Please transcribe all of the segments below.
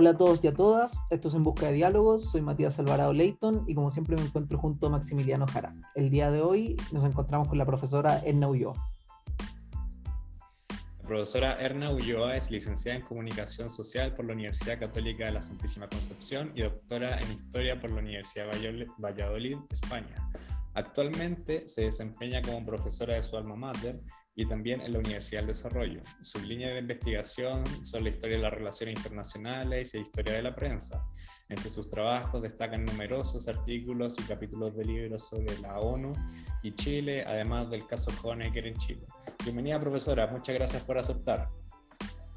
Hola a todos y a todas, esto es En Busca de Diálogos, soy Matías Alvarado Leighton y como siempre me encuentro junto a Maximiliano Jara. El día de hoy nos encontramos con la profesora Erna Ulloa. La profesora Erna Ulloa es licenciada en Comunicación Social por la Universidad Católica de la Santísima Concepción y doctora en Historia por la Universidad de Valladolid, España. Actualmente se desempeña como profesora de su alma mater y también en la Universidad del Desarrollo. Su línea de investigación son la historia de las relaciones internacionales y la historia de la prensa. Entre sus trabajos destacan numerosos artículos y capítulos de libros sobre la ONU y Chile, además del caso Honecker en Chile. Bienvenida, profesora. Muchas gracias por aceptar.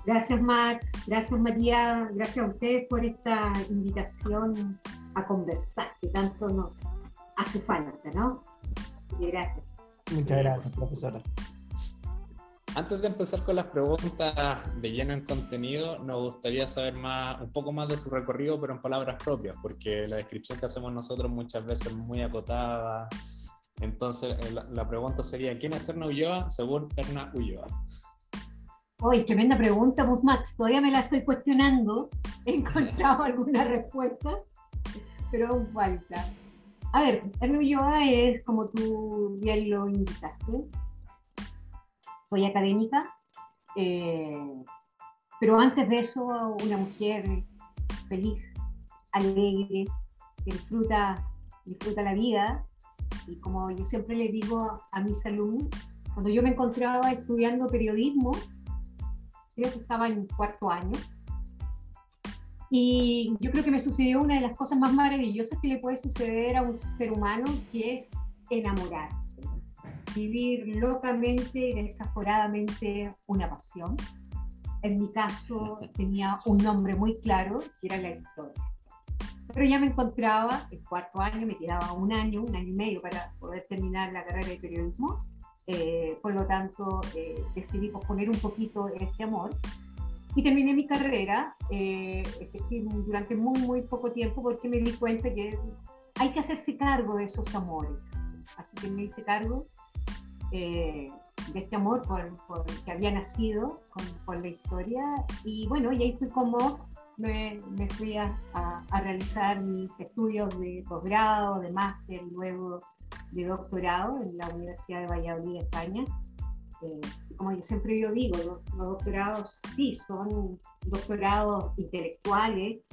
Gracias, Max. Gracias, María. Gracias a ustedes por esta invitación a conversar, que tanto nos hace falta, ¿no? Y gracias. Muchas gracias, profesora. Antes de empezar con las preguntas de lleno en contenido, nos gustaría saber más, un poco más de su recorrido, pero en palabras propias, porque la descripción que hacemos nosotros muchas veces es muy acotada. Entonces, eh, la, pregunta sería, ¿quién es Erna Ulloa según Erna Ulloa? Uy, tremenda pregunta, pues Max, todavía me la estoy cuestionando. He encontrado alguna respuesta, pero aún falta. A ver, Erna Ulloa es, como tú bien lo indicaste, soy académica, eh, pero antes de eso una mujer feliz, alegre, que disfruta, disfruta la vida. Y como yo siempre le digo a mis alumnos, cuando yo me encontraba estudiando periodismo, creo que estaba en cuarto año, y yo creo que me sucedió una de las cosas más maravillosas que le puede suceder a un ser humano, que es enamorar vivir locamente y desaforadamente una pasión. En mi caso tenía un nombre muy claro, que era la historia. Pero ya me encontraba, el cuarto año, me quedaba un año, un año y medio para poder terminar la carrera de periodismo. Eh, por lo tanto, eh, decidí posponer un poquito ese amor y terminé mi carrera, eh, es decir, durante muy, muy poco tiempo, porque me di cuenta que hay que hacerse cargo de esos amores. Así que me hice cargo eh, de este amor por, que había nacido con, la historia. Y bueno, y ahí fui como me, me fui a, a, realizar mis estudios de posgrado, de máster, luego de doctorado en la Universidad de Valladolid, España. Eh, como yo siempre yo digo, los, los, doctorados sí son doctorados intelectuales,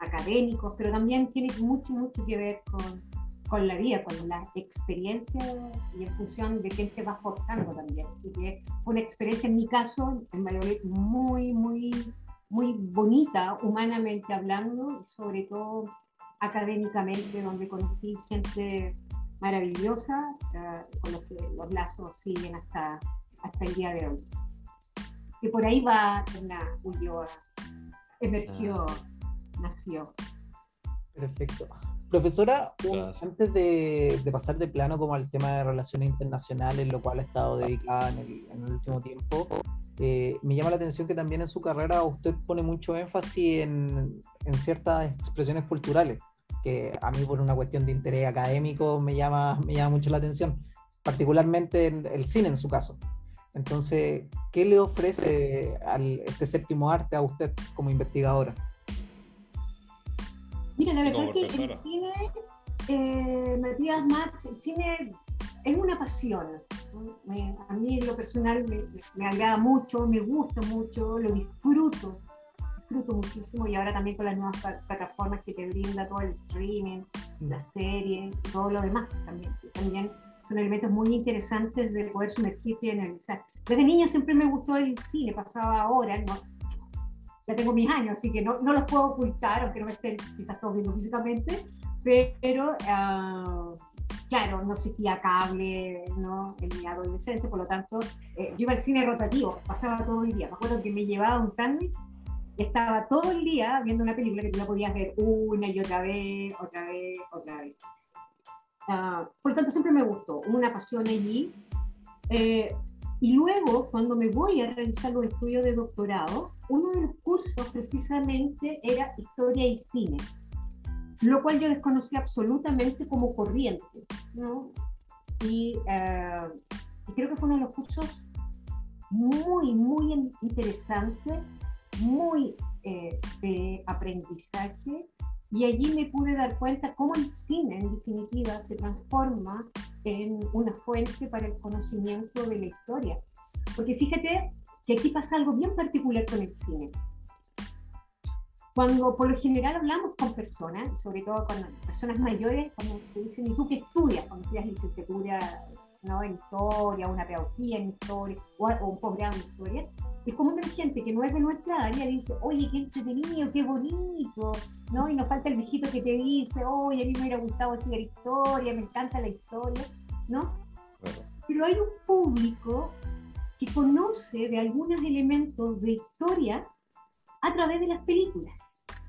académicos, pero también tienen mucho, mucho que ver con, con la vida, con la experiencia y en función de quién te va forjando también. Así que una experiencia, en mi caso, en Valladolid, muy, muy, muy bonita, humanamente hablando, y sobre todo académicamente, donde conocí gente maravillosa, uh, con los que los lazos siguen hasta, hasta el día de hoy. Que por ahí va una Ulloa, emergió, ah. nació. Perfecto. Profesora, antes de, pasar de plano como al tema de relaciones internacionales, lo cual ha estado dedicada en el, último tiempo, eh, me llama la atención que también en su carrera usted pone mucho énfasis en, ciertas expresiones culturales, que a mí por una cuestión de interés académico me llama, me llama mucho la atención, particularmente el cine en su caso. Entonces, ¿qué le ofrece al, este séptimo arte a usted como investigadora? Mira, la verdad que el cine, eh, Matías Max, el cine es una pasión. a mí en lo personal me, agrada mucho, me gusta mucho, lo disfruto, disfruto muchísimo y ahora también con las nuevas plataformas que te brinda todo el streaming, mm. la serie, todo lo demás también. También son elementos muy interesantes de poder sumergirte en el... desde niña siempre me gustó el cine, pasaba horas, ¿no? Ya tengo mis años, así que no, no los puedo ocultar, aunque no me estén quizás todos viendo físicamente, pero uh, claro, no existía cable ¿no? en mi adolescencia, por lo tanto, eh, yo iba al cine rotativo, pasaba todo el día. Me acuerdo que me llevaba un sándwich y estaba todo el día viendo una película que tú la podías ver una y otra vez, otra vez, otra vez. Uh, por lo tanto, siempre me gustó, una pasión allí. Eh, y luego, cuando me voy a realizar los estudios de doctorado, uno de los cursos precisamente era historia y cine, lo cual yo desconocía absolutamente como corriente. ¿no? Y, eh, creo que fue uno de los cursos muy, muy interesante, muy eh, de aprendizaje y allí me pude dar cuenta cómo el cine, en definitiva, se transforma en una fuente para el conocimiento de la historia. Porque fíjate que aquí pasa algo bien particular con el cine. Cuando por lo general hablamos con personas, sobre todo con personas mayores, cuando te dicen, ¿y tú qué estudias? Cuando estudias licenciatura ¿no? en historia, una pedagogía en historia, o, un posgrado en historia, es como una gente que no es de nuestra área dice, oye, qué entretenido, qué bonito, ¿no? Y nos falta el viejito que te dice, oye, a mí me hubiera gustado estudiar historia, me encanta la historia, ¿no? Pero hay un público que conoce de algunos elementos de historia a través de las películas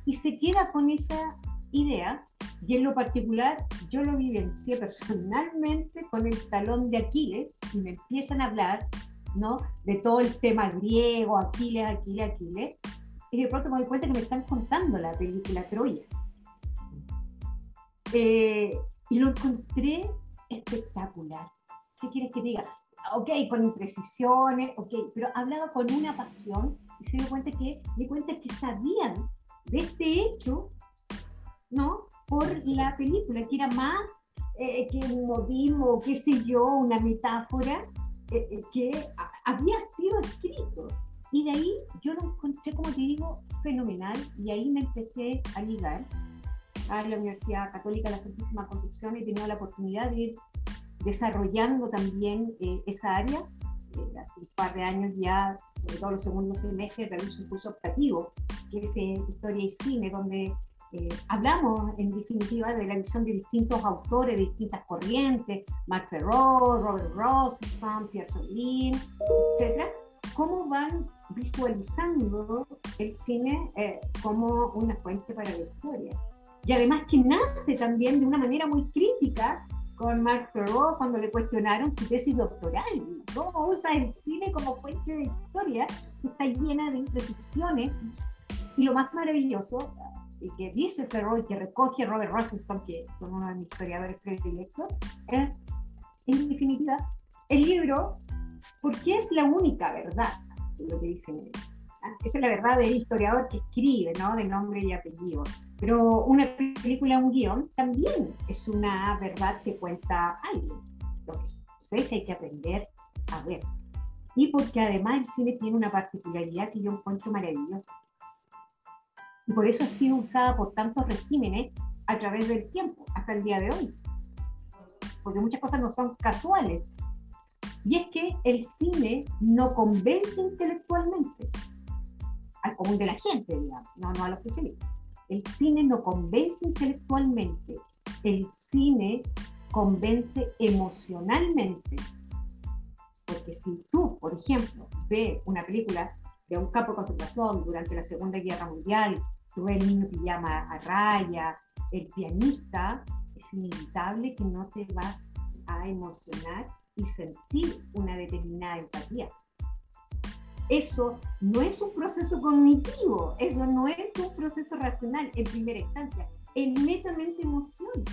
y se queda con esa idea y en lo particular yo lo vivencié personalmente con el talón de Aquiles y me empiezan a hablar ¿no? de todo el tema griego, Aquiles, Aquiles, Aquiles y de pronto me doy cuenta que me están contando la película Troya. Eh, y lo encontré espectacular. ¿Qué quieres que diga? Ok, con imprecisiones, ok, pero hablaba con una pasión y se dio cuenta que, me cuenta que sabían de este hecho, ¿no? Por la película, que era más eh, que un modismo, qué sé yo, una metáfora eh, eh, que había sido escrito. Y de ahí yo lo encontré, como te digo, fenomenal, y ahí me empecé a ligar a la Universidad Católica de la Santísima Concepción. He tenido la oportunidad de ir desarrollando también esa área. hace un par de años ya sobre todo los segundos semestres, realizo un curso optativo, que es Historia y Cine, donde eh, hablamos en definitiva de la visión de distintos autores, de distintas corrientes, Mark Ferrot, Robert Rosenthal, Pierre Sorlin, etc., cómo van visualizando el cine eh, como una fuente para la historia. Y además que nace también de una manera muy crítica con Mark Perrault cuando le cuestionaron su tesis doctoral. ¿Cómo usa el cine como fuente de historia? Está llena de imprecisiones. Y lo más maravilloso, y que dice Perrault y que recoge Robert Rosenstone, que son uno de mis historiadores predilectos, es, en definitiva, el libro, porque es la única verdad, lo que dicen ellos. Esa es la verdad del historiador que escribe, ¿no? De nombre y apellido. Pero una película, un guion, también es una verdad que cuenta algo. Lo que sucede que hay que aprender a ver. Y porque además el cine tiene una particularidad que yo encuentro maravillosa. Y por eso ha sido usada por tantos regímenes a través del tiempo, hasta el día de hoy. Porque muchas cosas no son casuales. Y es que el cine no convence intelectualmente al común de la gente, digamos, no, no a los especialistas el cine no convence intelectualmente, el cine convence emocionalmente. Porque si tú, por ejemplo, ves una película de un campo de concentración durante la Segunda Guerra Mundial, tú ves el niño que llama a raya, el pianista, es inevitable que no te vas a emocionar y sentir una determinada empatía. Eso no es un proceso cognitivo, eso no es un proceso racional en primera instancia, es netamente emoción.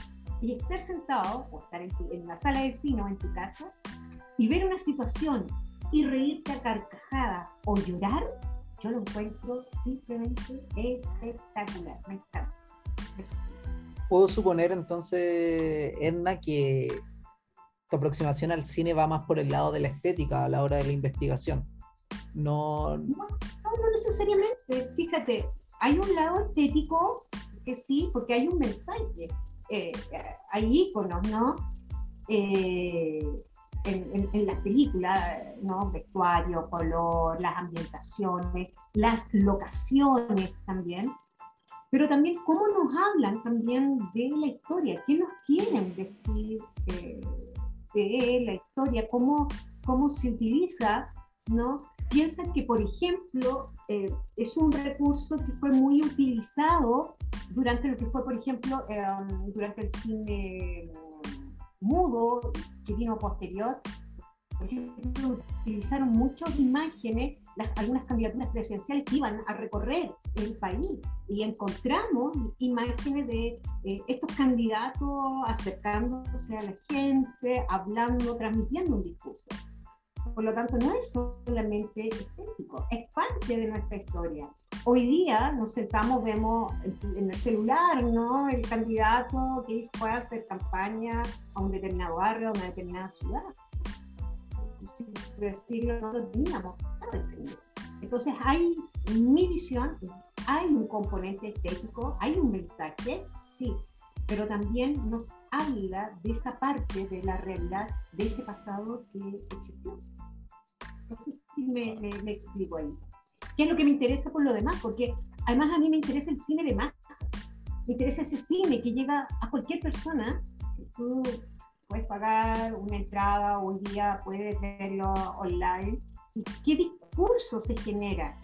Y estar sentado o estar en, la sala de cine o en tu casa y ver una situación y reírte a carcajadas o llorar, yo lo encuentro simplemente espectacular. Me encanta. Puedo suponer entonces, Edna, que tu aproximación al cine va más por el lado de la estética a la hora de la investigación. No, no, necesariamente. Fíjate, hay un lado estético que sí, porque hay un mensaje. Eh, hay iconos, ¿no? Eh, en, las películas, ¿no? Vestuario, color, las ambientaciones, las locaciones también. Pero también cómo nos hablan también de la historia, qué nos quieren decir eh, de la historia, cómo, cómo se utiliza ¿no? Piensan que, por ejemplo, eh, es un recurso que fue muy utilizado durante lo que fue, por ejemplo, em, durante el cine mudo que vino posterior. Utilizaron muchas imágenes, las, algunas candidaturas presidenciales que iban a recorrer el país y encontramos imágenes de eh, estos candidatos acercándose a la gente, hablando, transmitiendo un discurso. Por lo tanto, no es solamente estético, es parte de nuestra historia. Hoy día nos sentamos, vemos en el celular, ¿no? El candidato que fue a hacer campaña a un determinado barrio, a una determinada ciudad. Pero no lo teníamos Entonces, hay mi visión, hay un componente estético, hay un mensaje, sí, pero también nos habla de esa parte de la realidad, de ese pasado que existió. No sé si me, me, explico ahí. ¿Qué es lo que me interesa por lo demás? Porque además a mí me interesa el cine de masas. Me interesa ese cine que llega a cualquier persona. Tú puedes pagar una entrada o un día puedes verlo online. ¿Y qué discurso se genera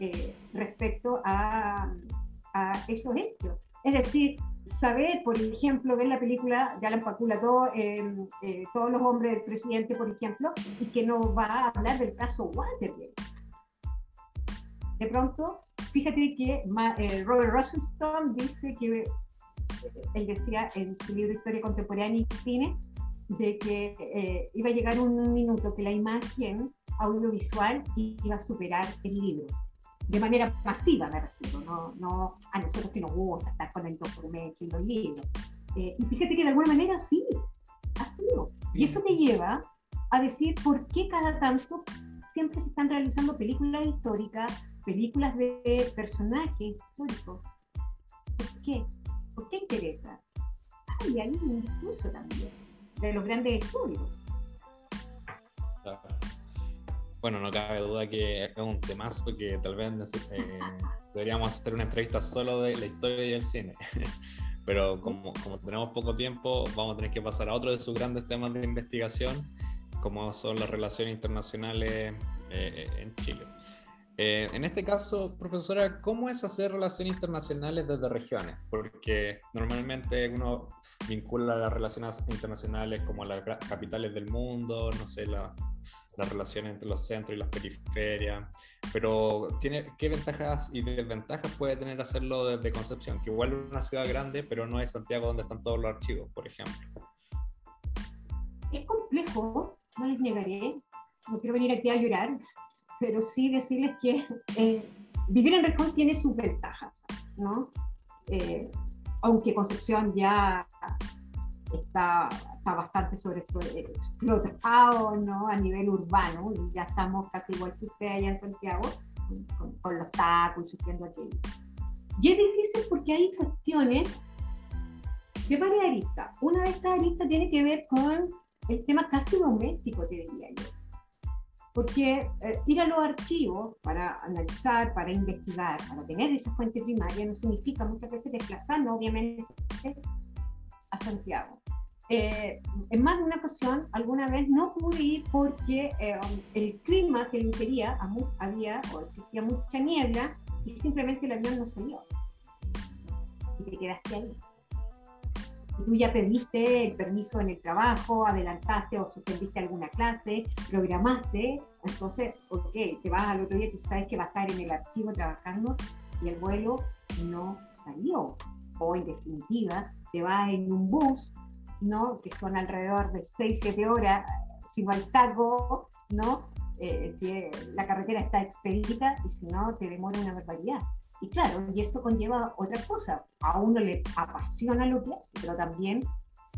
eh, respecto a, a esos hechos? Es decir, saber, por ejemplo, ver la película, ya la empacula todo, eh, eh, todos los hombres del presidente, por ejemplo, y que no va a hablar del caso Watergate. De pronto, fíjate que eh, Robert Rosenstone dice que, él decía en su libro Historia Contemporánea y Cine, de que iba a llegar un minuto que la imagen audiovisual iba a superar el libro de manera masiva, me refiero, no, no a nosotros que nos gusta estar con el documento y los libros. Eh, y fíjate que de alguna manera sí, ha sido. Y eso me lleva a decir por qué cada tanto siempre se están realizando películas históricas, películas de personajes históricos. ¿Por qué? ¿Por qué interesa? Hay ahí un discurso también de los grandes estudios bueno, no cabe duda que es un temazo que tal vez eh, deberíamos hacer una entrevista solo de la historia y el cine. Pero como, como, tenemos poco tiempo, vamos a tener que pasar a otro de sus grandes temas de investigación, como son las relaciones internacionales eh, en Chile. Eh, en este caso, profesora, ¿cómo es hacer relaciones internacionales desde regiones? Porque normalmente uno vincula las relaciones internacionales como las capitales del mundo, no sé, la, las relaciones entre los centros y las periferias, pero tiene, ¿qué ventajas y desventajas puede tener hacerlo desde Concepción? Que igual es una ciudad grande, pero no es Santiago donde están todos los archivos, por ejemplo. Es complejo, no les negaré, no quiero venir aquí a llorar, pero sí decirles que eh, vivir en región tiene sus ventajas, ¿no? Eh, aunque Concepción ya está, está bastante sobre explotado ¿no? a nivel urbano, y ya estamos casi igual que usted allá en Santiago, con, los tacos y sufriendo aquello. Y es difícil porque hay cuestiones de varias aristas. Una de estas aristas tiene que ver con el tema casi doméstico, te diría yo. Porque eh, ir a los archivos para analizar, para investigar, para tener esa fuente primaria, no significa muchas veces desplazarnos, obviamente, Santiago. Eh, en más de una ocasión, alguna vez no pude ir porque eh, el clima que quería había o existía mucha niebla y simplemente el avión no salió. Y te quedaste ahí. Y tú ya pediste el permiso en el trabajo, adelantaste o suspendiste alguna clase, programaste, entonces, ok, te vas al otro día, tú sabes que va a estar en el archivo trabajando y el vuelo no salió. O en definitiva, te vas en un bus ¿no? que son alrededor de 6-7 horas, si va taco, ¿no? Eh, si la carretera está expedita y si no, te demora una barbaridad. Y claro, y esto conlleva otra cosa. A uno le apasiona lo que hace, pero también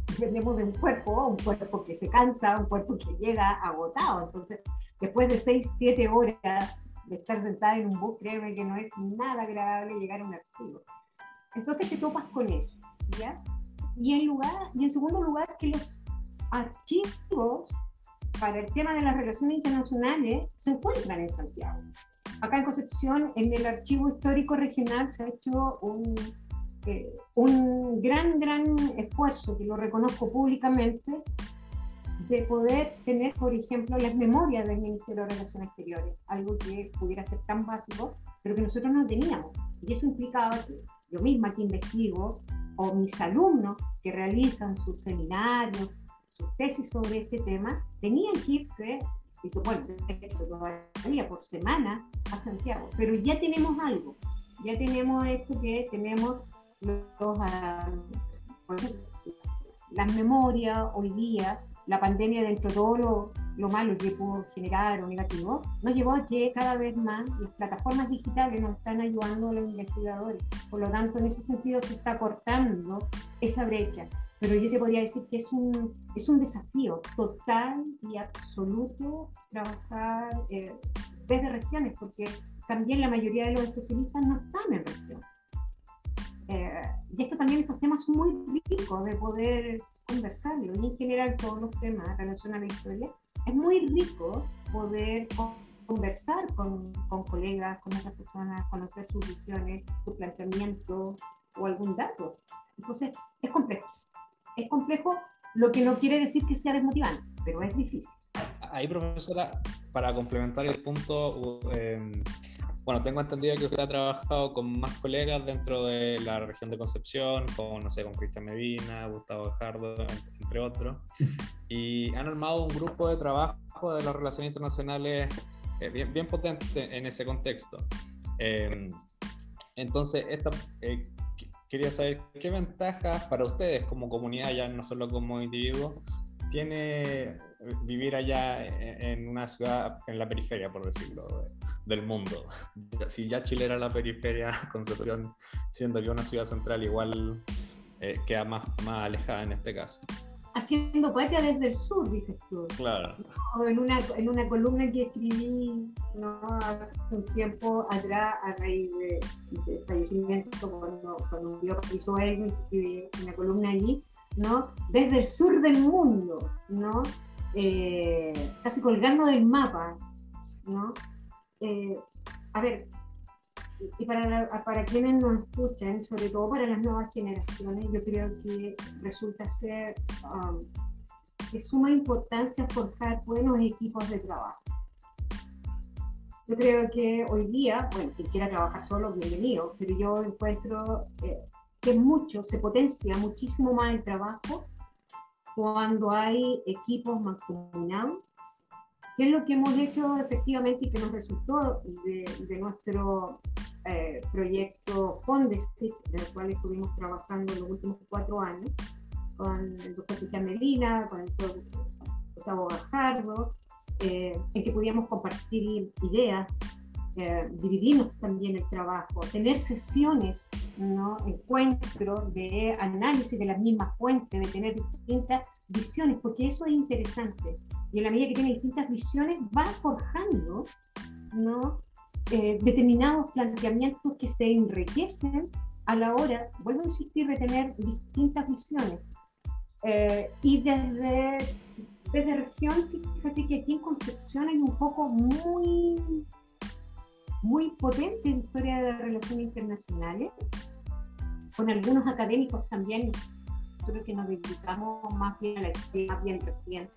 dependemos de un cuerpo, un cuerpo que se cansa, un cuerpo que llega agotado. Entonces, después de 6, 7 horas de estar sentada en un bus, créeme que no es nada agradable llegar a un archivo. Entonces te topas con eso, Y en, lugar, y en segundo lugar, que los archivos para el tema de las relaciones internacionales se encuentran en Santiago. Acá en Concepción, en el Archivo Histórico Regional, se ha hecho un, eh, un gran, gran esfuerzo, que lo reconozco públicamente, de poder tener, por ejemplo, las memorias del Ministerio de Relaciones Exteriores, algo que pudiera ser tan básico, pero que nosotros no teníamos. Y eso implicaba que yo misma que investigo, o mis alumnos que realizan sus seminarios, sus tesis sobre este tema, tenían que irse, bueno, todavía por semana a Santiago, pero ya tenemos algo, ya tenemos esto que tenemos ah, las memorias hoy día la pandemia, dentro de todo lo, lo, malo que pudo generar o negativo, nos llevó a que cada vez más las plataformas digitales nos están ayudando a los investigadores. Por lo tanto, en ese sentido se está cortando esa brecha. Pero yo te podría decir que es un, es un desafío total y absoluto trabajar eh, desde regiones, porque también la mayoría de los especialistas no están en región. Eh, y esto también, estos temas son muy ricos de poder conversarlo, y en general todos los temas relacionados a la historia, es muy rico poder conversar con, con, colegas, con otras personas, conocer sus visiones, su planteamiento o algún dato. Entonces, es complejo. Es complejo, lo que no quiere decir que sea desmotivante, pero es difícil. Ahí, profesora, para complementar el punto, eh, bueno, tengo entendido que usted ha trabajado con más colegas dentro de la región de Concepción, con, no sé, con Cristian Medina, Gustavo Bejardo, entre otros, y han armado un grupo de trabajo de las relaciones internacionales eh, bien, bien potente en ese contexto. Em, entonces, esta, eh, quería saber qué ventajas para ustedes como comunidad, ya no solo como individuos, tiene vivir allá en una ciudad en la periferia, por decirlo, del mundo. Si ya Chile era la periferia, Concepción, siendo que una ciudad central igual eh, queda más, más alejada en este caso. Haciendo patria desde el sur, dices tú. Claro. en, una, en una columna que escribí ¿no? hace un tiempo atrás, a raíz de, de fallecimiento, cuando, cuando hizo él, escribí una columna allí, ¿no? Desde el sur del mundo, ¿no? Eh, casi colgando del mapa, ¿no? Eh, a ver, y para, para quienes nos escuchan, sobre todo para las nuevas generaciones, yo creo que resulta ser um, de suma importancia forjar buenos equipos de trabajo. Yo creo que hoy día, bueno, quien quiera trabajar solo, bienvenido, pero yo encuentro eh, que mucho, se potencia muchísimo más el trabajo cuando hay equipos mancomunados, que es lo que hemos hecho efectivamente y que nos resultó de, nuestro eh, proyecto Fondesit, del cual estuvimos trabajando los últimos cuatro años, con el doctor Cristian Medina, con el doctor Gustavo Gajardo, eh, en que podíamos compartir ideas, eh, dividirnos también el trabajo, tener sesiones, ¿no? encuentros de análisis de las mismas fuentes, de tener distintas visiones, porque eso es interesante. Y en la medida que tiene distintas visiones, va forjando ¿no? Eh, determinados planteamientos que se enriquecen a la hora, vuelvo a insistir, de tener distintas visiones. Eh, y desde, desde región, fíjate que aquí en Concepción hay un poco muy muy potente en historia de relaciones internacionales, con algunos académicos también, creo que nos dedicamos más bien a la historia, más bien reciente,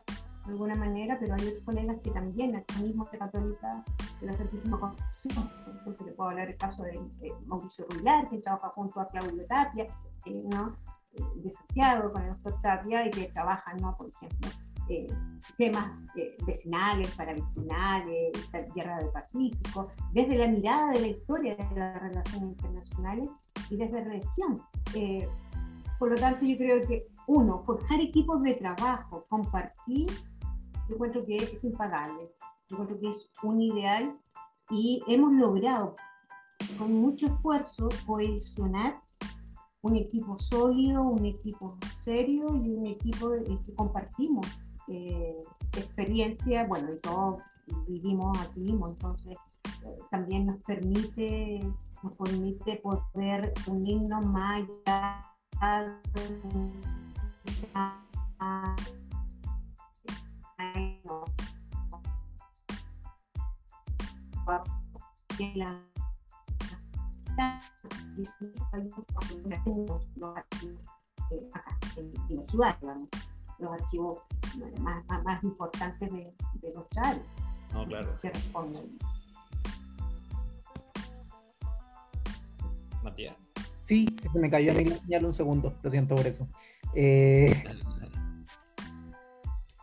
de alguna manera, pero hay otros colegas que también, aquí mismo de Católica de la Santísima Concepción, por ejemplo, le puedo hablar el caso de, Mauricio Rubilar, que trabaja junto a Claudio Tapia, eh, ¿no? Eh, de Santiago con el doctor Tapia y que trabaja, ¿no? por ejemplo, eh, temas eh, vecinales, paravecinales, Guerra del Pacífico, desde la mirada de la historia de las relaciones internacionales y desde región. Eh, por lo tanto, yo creo que, uno, forjar equipos de trabajo, compartir, yo encuentro que es impagable, yo encuentro que es un ideal y hemos logrado con mucho esfuerzo cohesionar un equipo sólido, un equipo serio y un equipo que compartimos eh, experiencia, bueno, y todos vivimos aquí mismo, entonces eh, también nos permite, nos permite poder unirnos más allá los archivos más, más, importantes de, de, nuestra área. No, claro. Que responden. Matías. Sí, se me cayó en el un segundo, lo siento por eso. Eh,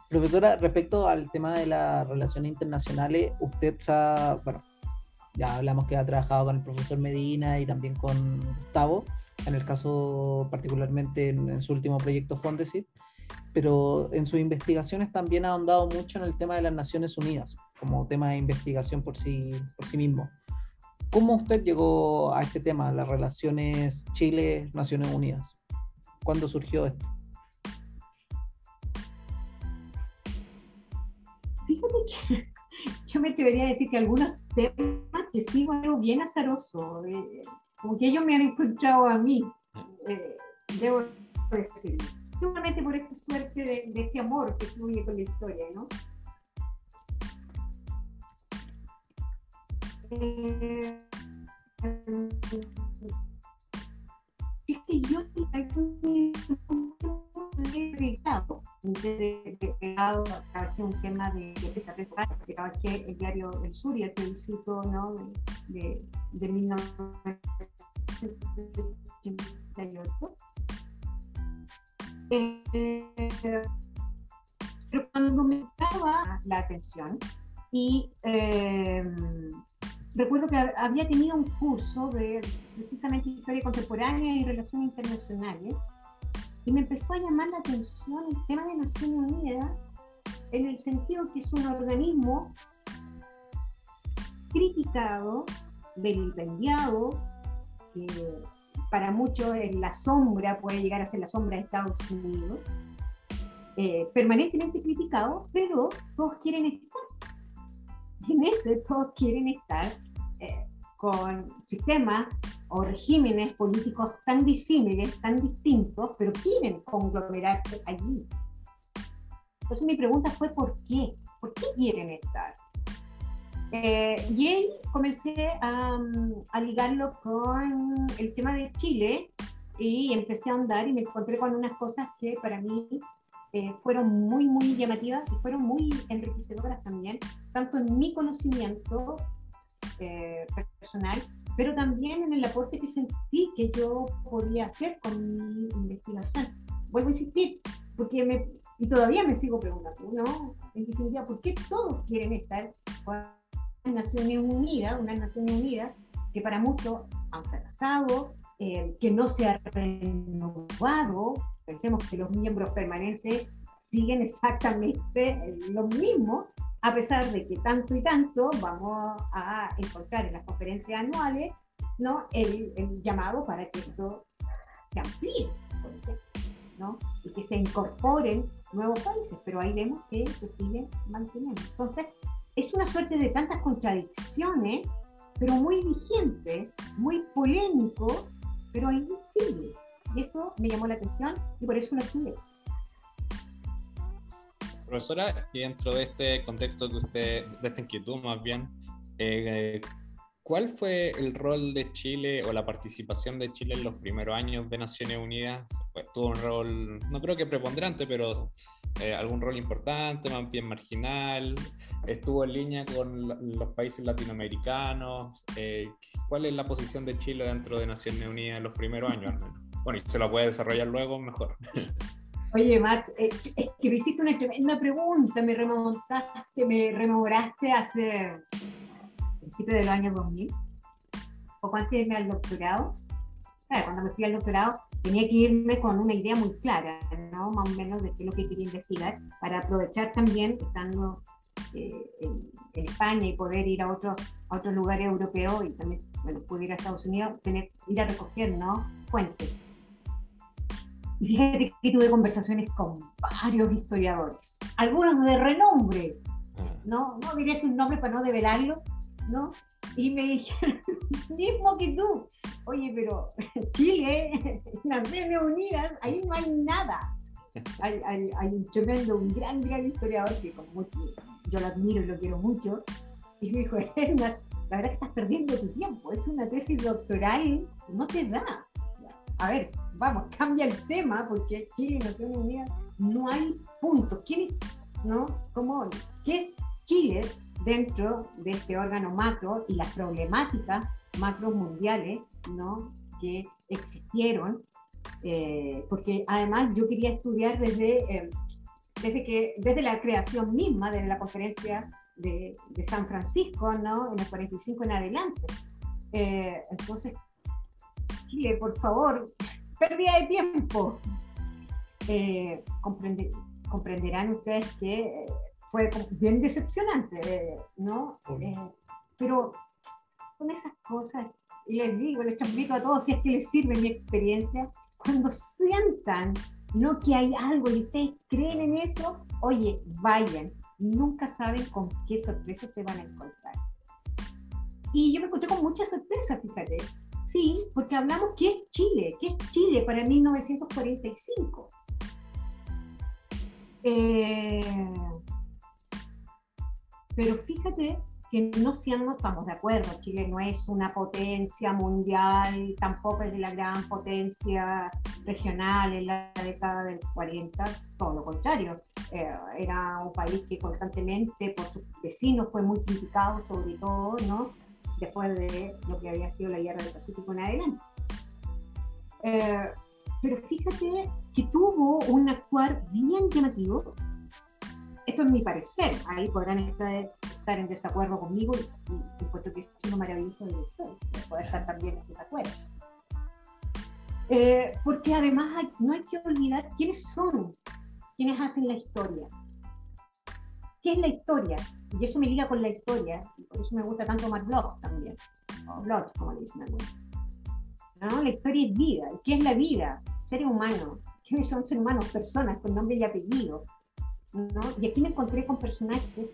profesora, respecto al tema de las relaciones internacionales, usted ha, bueno, ya hablamos que ha trabajado con el profesor Medina y también con Gustavo, en el caso particularmente en, en su último proyecto Fondesit. Pero en sus investigaciones también ha ahondado mucho en el tema de las Naciones Unidas, como tema de investigación por sí, por sí mismo. ¿Cómo usted llegó a este tema, las relaciones Chile-Naciones Unidas? ¿Cuándo surgió esto? Fíjate que yo me atrevería a decir que algunos temas que sigo algo bien azaroso, eh, como que ellos me han encontrado a mí, eh, debo decir, solamente por esta suerte de, de, este amor que fluye con la historia, ¿no? Eh, es que yo dedicado, dedicado a un tema de, de que trabajé el diario El Sur y el plebiscito ¿no? de, de, de 1988. Eh, pero cuando me daba la atención y eh, recuerdo que había tenido un curso de precisamente historia contemporánea y relaciones internacionales y me empezó a llamar la atención el tema de Naciones Unidas en el sentido que es un organismo criticado, vilipendiado, que para muchos es la sombra, puede llegar a ser la sombra de Estados Unidos, eh, permanentemente criticado, pero todos quieren estar. En ese todos quieren estar eh, con sistemas o regímenes políticos tan disímiles, tan distintos, pero quieren conglomerarse allí. Entonces mi pregunta fue ¿por qué? ¿Por qué quieren estar? Eh, y ahí comencé a, a, ligarlo con el tema de Chile y empecé a andar y me encontré con unas cosas que para mí eh, fueron muy, muy llamativas y fueron muy enriquecedoras también, tanto en mi conocimiento eh, personal pero también en el aporte que sentí que yo podía hacer con mi investigación. Vuelvo a insistir, porque me, y todavía me sigo preguntando, ¿no? En definitiva, ¿por qué todos quieren estar con Naciones Unidas, unas Naciones Unidas que para muchos han fracasado, eh, que no se ha renovado? Pensemos que los miembros permanentes siguen exactamente lo mismo, a pesar de que tanto y tanto vamos a encontrar en las conferencias anuales ¿no? el, llamado para que esto se amplíe, ¿no? y que se incorporen nuevos países, pero ahí vemos que se siguen manteniendo. Entonces, es una suerte de tantas contradicciones, pero muy vigente, muy polémico, pero ahí sigue. Y eso me llamó la atención y por eso lo estudié. Profesora, y dentro de este contexto de usted, de esta inquietud más bien, eh, ¿cuál fue el rol de Chile o la participación de Chile en los primeros años de Naciones Unidas? Pues, tuvo un rol, no creo que preponderante, pero eh, algún rol importante, más bien marginal, estuvo en línea con los países latinoamericanos. Eh, ¿Cuál es la posición de Chile dentro de Naciones Unidas en los primeros años? Bueno, y se la puede desarrollar luego, mejor. Oye, Max, eh, es que me hiciste una tremenda pregunta, me remontaste, me rememoraste hace principios del año 2000, poco antes de irme al doctorado. Claro, cuando me fui al doctorado tenía que irme con una idea muy clara, ¿no? Más o menos de qué es lo que quería investigar, para aprovechar también, estando eh, en, España y poder ir a otros a otros lugares europeos y también, bueno, pude ir a Estados Unidos, tener, ir a recoger, ¿no? Fuentes fíjate que tuve conversaciones con varios historiadores, algunos de renombre, ah. ¿no? No diré su nombre para no develarlo, ¿no? Y me dijeron, mismo que tú, oye, pero Chile, Naciones Unidas, ahí no hay nada. Hay, un tremendo, un gran, gran historiador que como yo lo admiro y lo quiero mucho, y me dijo, la verdad que estás perdiendo tu tiempo, es una tesis doctoral, no te da. A ver, vamos, cambia el tema, porque Chile y Naciones Unidas no hay puntos. ¿Quién es, no? ¿Cómo, ¿Qué es Chile dentro de este órgano macro y las problemáticas macro mundiales ¿no? que existieron? Eh, porque además yo quería estudiar desde, eh, desde, que, desde la creación misma, de la conferencia de, de, San Francisco, ¿no? en el 45 en adelante. Eh, entonces, Chile, por favor, pérdida de tiempo. eh, comprenderán ustedes que eh, fue bien decepcionante, ¿no? pero con esas cosas, y les digo, les invito a todos, si es que les sirve mi experiencia, cuando sientan no que hay algo y ustedes creen en eso, oye, vayan, nunca saben con qué sorpresa se van a encontrar. Y yo me encontré con muchas sorpresas, fíjate. Sí, porque hablamos que es Chile, que es Chile para 1945. Eh, pero fíjate que no siendo, estamos de acuerdo, Chile no es una potencia mundial, tampoco es de la gran potencia regional en la década del 40, todo lo contrario. Eh, era un país que constantemente por sus vecinos fue muy criticado, sobre todo, ¿no? Después de lo que había sido la guerra del Pacífico en adelante. Eh, pero fíjate que tuvo un actuar bien llamativo. Esto es mi parecer, ahí podrán estar estar en desacuerdo conmigo y, y encuentro que es lo maravilloso de poder estar también en desacuerdo. Eh, porque además no hay que olvidar quiénes son quienes hacen la historia. ¿Qué es la historia? Y eso me liga con la historia, y por eso me gusta tanto más blogs también, o blogs, como le dicen algunos. ¿No? La historia es vida. ¿Qué es la vida? Seres humanos. ¿Quiénes son seres humanos? Personas con nombre y apellido. ¿No? Y aquí me encontré con personajes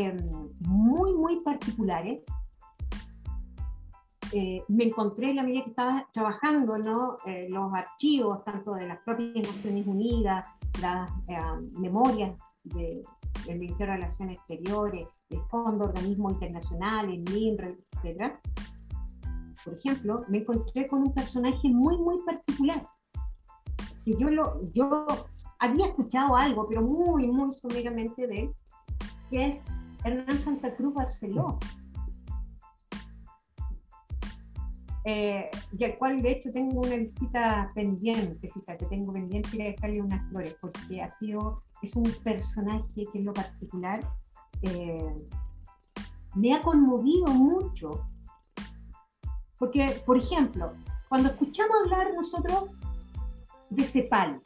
Em, muy, muy particulares. Eh, me encontré en la medida que estaba trabajando ¿no? Eh, los archivos, tanto de las propias Naciones Unidas, las em, memorias del Ministerio de Relaciones Exteriores, el Fondo de Organismos Internacionales, MINRE, etc. Por ejemplo, me encontré con un personaje muy, muy particular. Que yo, lo, yo había escuchado algo, pero muy, muy someramente de él, que es Hernán Santa Cruz Barceló. Eh, y al cual de hecho tengo una visita pendiente, fíjate, tengo pendiente de dejarle unas flores, porque ha sido, es un personaje que en lo particular eh, me ha conmovido mucho. Porque, por ejemplo, cuando escuchamos hablar nosotros de CEPAL,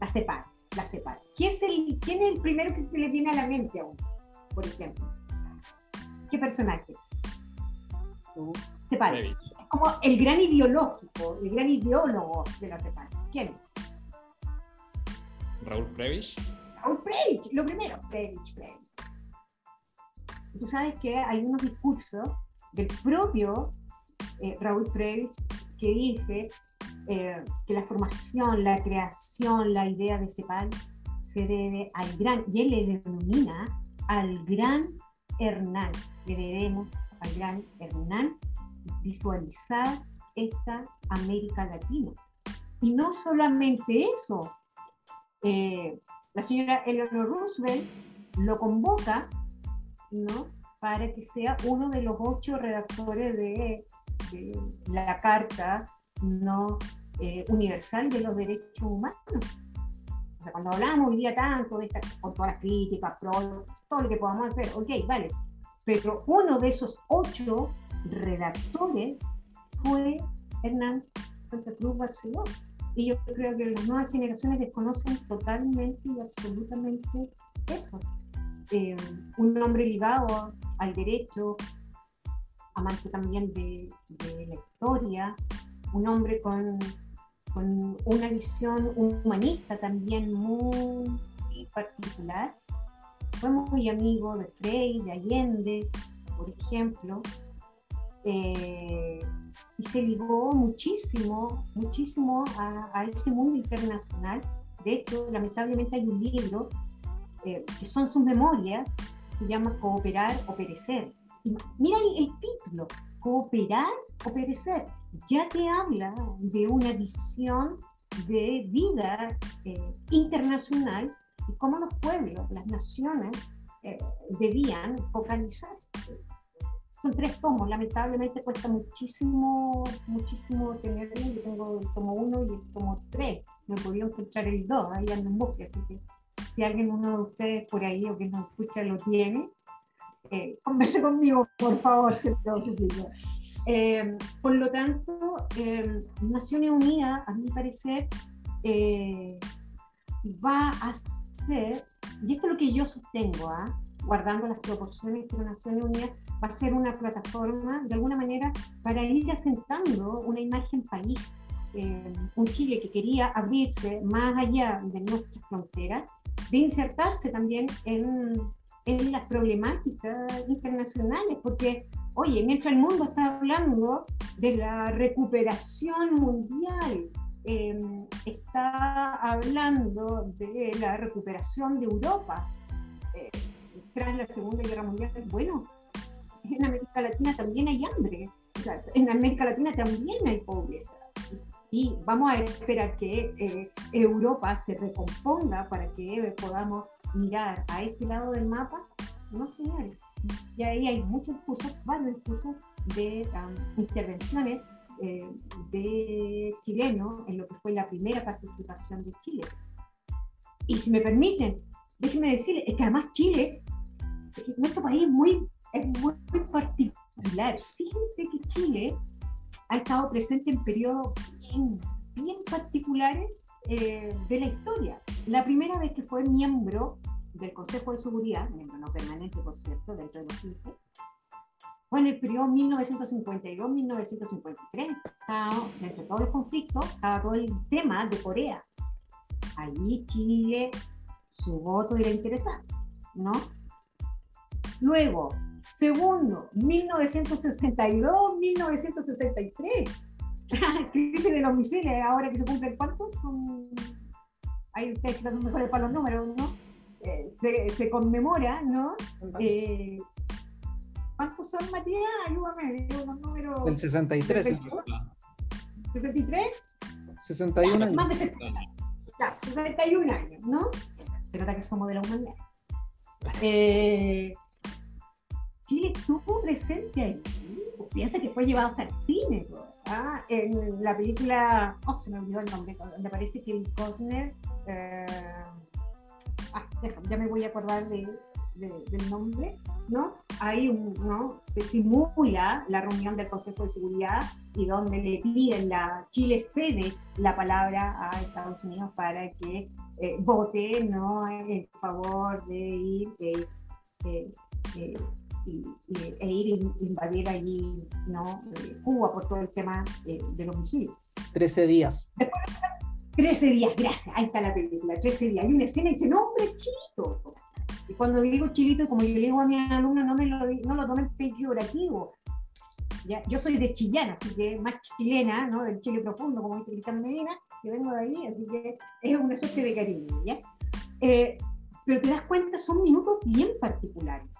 la CEPAL, la CEPAL, ¿quién es el, quién es el primero que se le viene a la mente a uno? por ejemplo. ¿Qué personaje? Cepal. Es como el gran ideológico, el gran ideólogo de la Cepal. ¿Quién? Raúl Previch. Raúl Previch, lo primero, Previch, Previch. Tú sabes que hay unos discursos del propio eh, Raúl Previch que dice eh, que la formación, la creación, la idea de CEPAL se debe al gran, y él le denomina al gran Hernán. Le debemos al gran Hernán visualizar esta América Latina. Y no solamente eso, eh, la señora Eleanor Roosevelt lo convoca ¿no? para que sea uno de los ocho redactores de, la Carta ¿no? Eh, Universal de los Derechos Humanos. O sea, cuando hablamos hoy día tanto de esta, con todas las críticas, pro, todo lo que podamos hacer, ok, vale. Pero uno de esos ocho redactores fue Hernán Santa Cruz Barceló. Y yo creo que las nuevas generaciones desconocen totalmente y absolutamente eso. Eh, un hombre ligado al derecho, amante también de, la historia, un hombre con con una visión humanista también muy particular. Fue muy amigo de Frey, de Allende, por ejemplo, eh, y se ligó muchísimo, muchísimo a, ese mundo internacional. De hecho, lamentablemente hay un libro eh, que son sus memorias, se llama Cooperar o Perecer. Mira el título, Cooperar o Perecer ya te habla de una visión de vida eh, internacional y cómo los pueblos, las naciones, eh, debían focalizarse. Son tres tomos, lamentablemente cuesta muchísimo, muchísimo tenerlo. Yo tengo el tomo uno y el tomo tres. No podido encontrar el dos, ahí ando en bosque, así que si alguien, uno de ustedes por ahí o que nos escucha, lo tiene, eh, converse conmigo, por favor, eh, por lo tanto, eh, Naciones Unidas, a mi parecer, eh, va a ser, y esto es lo que yo sostengo, ¿ah? guardando las proporciones de Naciones Unidas, va a ser una plataforma, de alguna manera, para ir asentando una imagen país. Eh, un Chile que quería abrirse más allá de nuestras fronteras, de insertarse también en, en las problemáticas internacionales, porque, oye, mientras el mundo está hablando de la recuperación mundial, em, está hablando de la recuperación de Europa eh, tras la Segunda Guerra Mundial, bueno, en América Latina también hay hambre, en América Latina también hay pobreza. Y vamos a esperar que eh, Europa se recomponga para que podamos mirar a este lado del mapa. No, señores. Y ahí hay muchos cursos, varios cursos de um, intervenciones eh, de chilenos en lo que fue la primera participación de Chile. Y si me permiten, déjenme decirles, es que además Chile, nuestro país es muy es muy, particular. Fíjense que Chile ha estado presente en periodos bien, bien particulares eh, de la historia. La primera vez que fue miembro del Consejo de Seguridad, miembro no permanente, por cierto, dentro de los 15, fue en el periodo 1952-1953. Entre todos los conflictos, estaba todo el tema de Corea. Allí Chile, su voto era interesante, ¿no? Luego, Segundo, 1962-1963. Crisis de los misiles, ahora que se cumplen cuántos, son. Ahí ustedes que son mejores para los números, ¿no? Eh, se, se, conmemora, ¿no? Eh, ¿Cuántos son, Matías? Ayúdame, digo los números. El 63. ¿63? 61 años. Más de 60. Ya, 61 años, ¿no? Se nota que somos de la humanidad. Eh, Chile estuvo presente ahí. Piensa que fue llevado hasta el cine. ¿Ah? En la película, oh, se me olvidó el nombre, donde aparece que el Cosner. Eh, ah, ya me voy a acordar de, del nombre, ¿no? Hay un, ¿no? Se simula la reunión del Consejo de Seguridad y donde le piden la, Chile cede la palabra a Estados Unidos para que eh, vote, ¿no? En favor de ir, eh, y, e ir a invadir allí ¿no? Eh, Cuba por todo el tema eh, de los misiles. 13 días. 13 días, gracias, ahí está la película, 13 días. Hay una escena y dice, no, hombre, chilito. Y cuando digo chilito, como yo le digo a mi alumno, no, me lo, no lo tomen peyorativo. Ya, yo soy de Chillana, así que más chilena, ¿no? del Chile profundo, como dice Cristian Medina, que vengo de ahí, así que es una suerte de cariño. ¿ya? Eh, pero te das cuenta, son minutos bien particulares.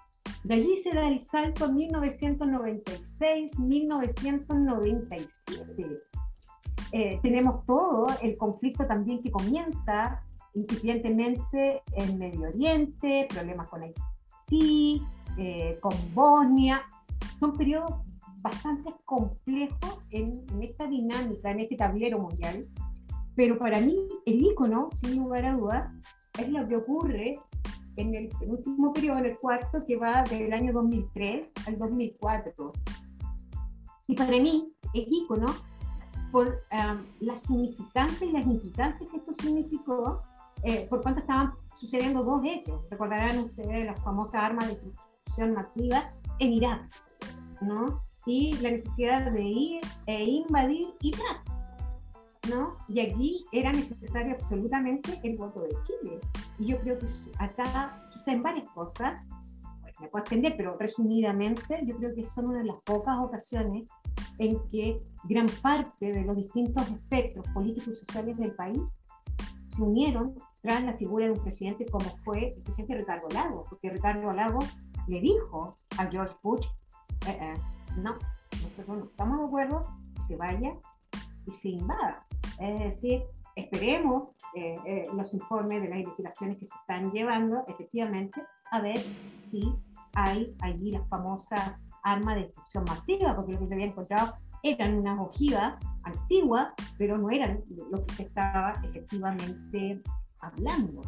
De allí se da el salto a 1996, 1997. Eh, tenemos todo el conflicto también que comienza incipientemente en Medio Oriente, problemas con Haití, eh, con Bosnia. Son periodos bastante complejos en, esta dinámica, en este tablero mundial. Pero para mí, el icono, sin lugar a dudas, es lo que ocurre en el último periodo, en el cuarto, que va del año 2003 al 2004. Y para mí es ícono por um, la significancia y las implicancias que esto significó, eh, por cuanto estaban sucediendo dos hechos. Recordarán ustedes las famosas armas de destrucción masiva en Irak, ¿no? Y la necesidad de ir e invadir Irak. ¿No? Y aquí era necesario absolutamente el voto de Chile. Y yo creo que acá suceden varias cosas, me puedo extender, pero resumidamente, yo creo que son una de las pocas ocasiones en que gran parte de los distintos espectros políticos y sociales del país se unieron tras la figura de un presidente como fue el presidente Ricardo Lago, porque Ricardo Lago le dijo a George Bush, eh, eh, no, nosotros no estamos de acuerdo, que se vaya y se invada. Es decir, esperemos eh, eh, los informes de las investigaciones que se están llevando, efectivamente, a ver si hay allí las famosas armas de destrucción masiva, porque lo que se había encontrado eran unas ojivas antiguas, pero no eran lo que se estaba efectivamente hablando.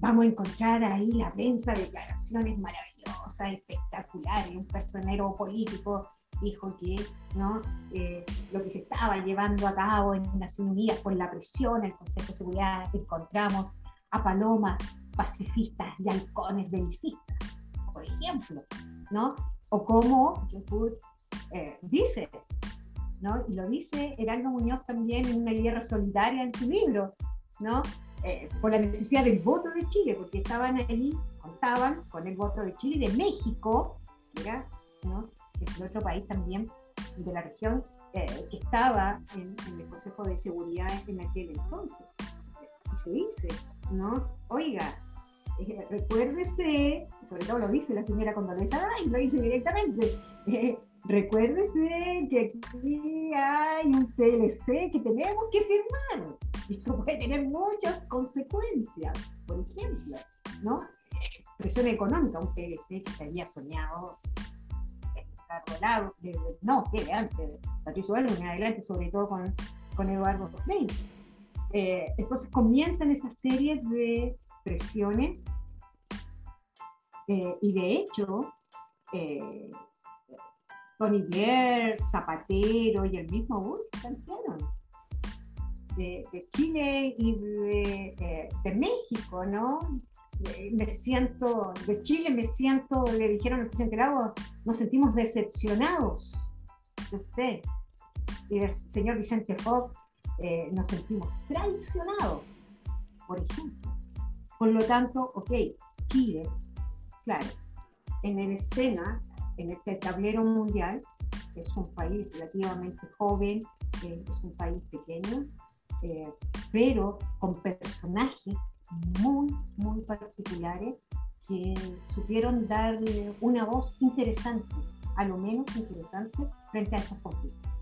Vamos a encontrar ahí la prensa declaraciones maravillosas, espectaculares, un personero político dijo que ¿no? Eh, lo que se estaba llevando a cabo en Naciones Unidas por la presión el Consejo de Seguridad, encontramos a palomas pacifistas y halcones belicistas, por ejemplo, ¿no? O como eh, dice, ¿no? Y lo dice Heraldo Muñoz también en una guerra solidaria en su libro, ¿no? Eh, por la necesidad del voto de Chile, porque estaban ahí, contaban con el voto de Chile y de México, ¿no? Es otro país también de la región eh, que estaba en, el Consejo de Seguridad en aquel entonces. Y se dice, ¿no? Oiga, eh, recuérdese, sobre todo lo dice la señora Condoleezza y lo dice directamente, eh, recuérdese que aquí hay un TLC que tenemos que firmar. Y esto puede tener muchas consecuencias, por ejemplo, ¿no? Presión económica, un TLC que se había soñado Rolado, no, que antes, Patricio Álvarez en adelante, sobre todo con, con Eduardo Freire. Eh, entonces comienzan esa serie de presiones eh, y de hecho eh, Tony Blair, Zapatero y el mismo Bush plantearon de, de, Chile y de, eh, de México, ¿no? Me siento, de Chile me siento, le dijeron al presidente Lago, nos sentimos decepcionados de usted. Y del señor Vicente Fox, eh, nos sentimos traicionados, por ejemplo. Por lo tanto, ok, Chile, claro, en el escena, en este tablero mundial, es un país relativamente joven, eh, es un país pequeño, eh, pero con personajes muy, muy particulares que supieron darle una voz interesante, a lo menos interesante, frente a estos conflictos.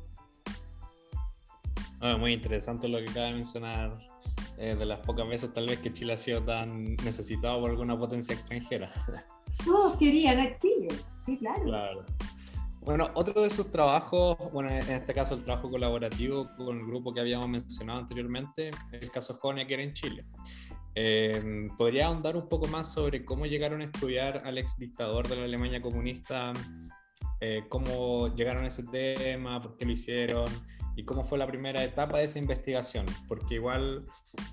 Ah, muy interesante lo que acaba de mencionar, eh, de las pocas veces tal vez que Chile ha sido tan necesitado por alguna potencia extranjera. Todos querían a Chile, sí, claro. Claro. Bueno, otro de sus trabajos, bueno, en este caso el trabajo colaborativo con el grupo que habíamos mencionado anteriormente, el caso Honecker en Chile. Eh, ¿Podría ahondar un poco más sobre cómo llegaron a estudiar al ex dictador de la Alemania comunista? Eh, ¿Cómo llegaron a ese tema? ¿Por qué lo hicieron? ¿Y cómo fue la primera etapa de esa investigación? Porque igual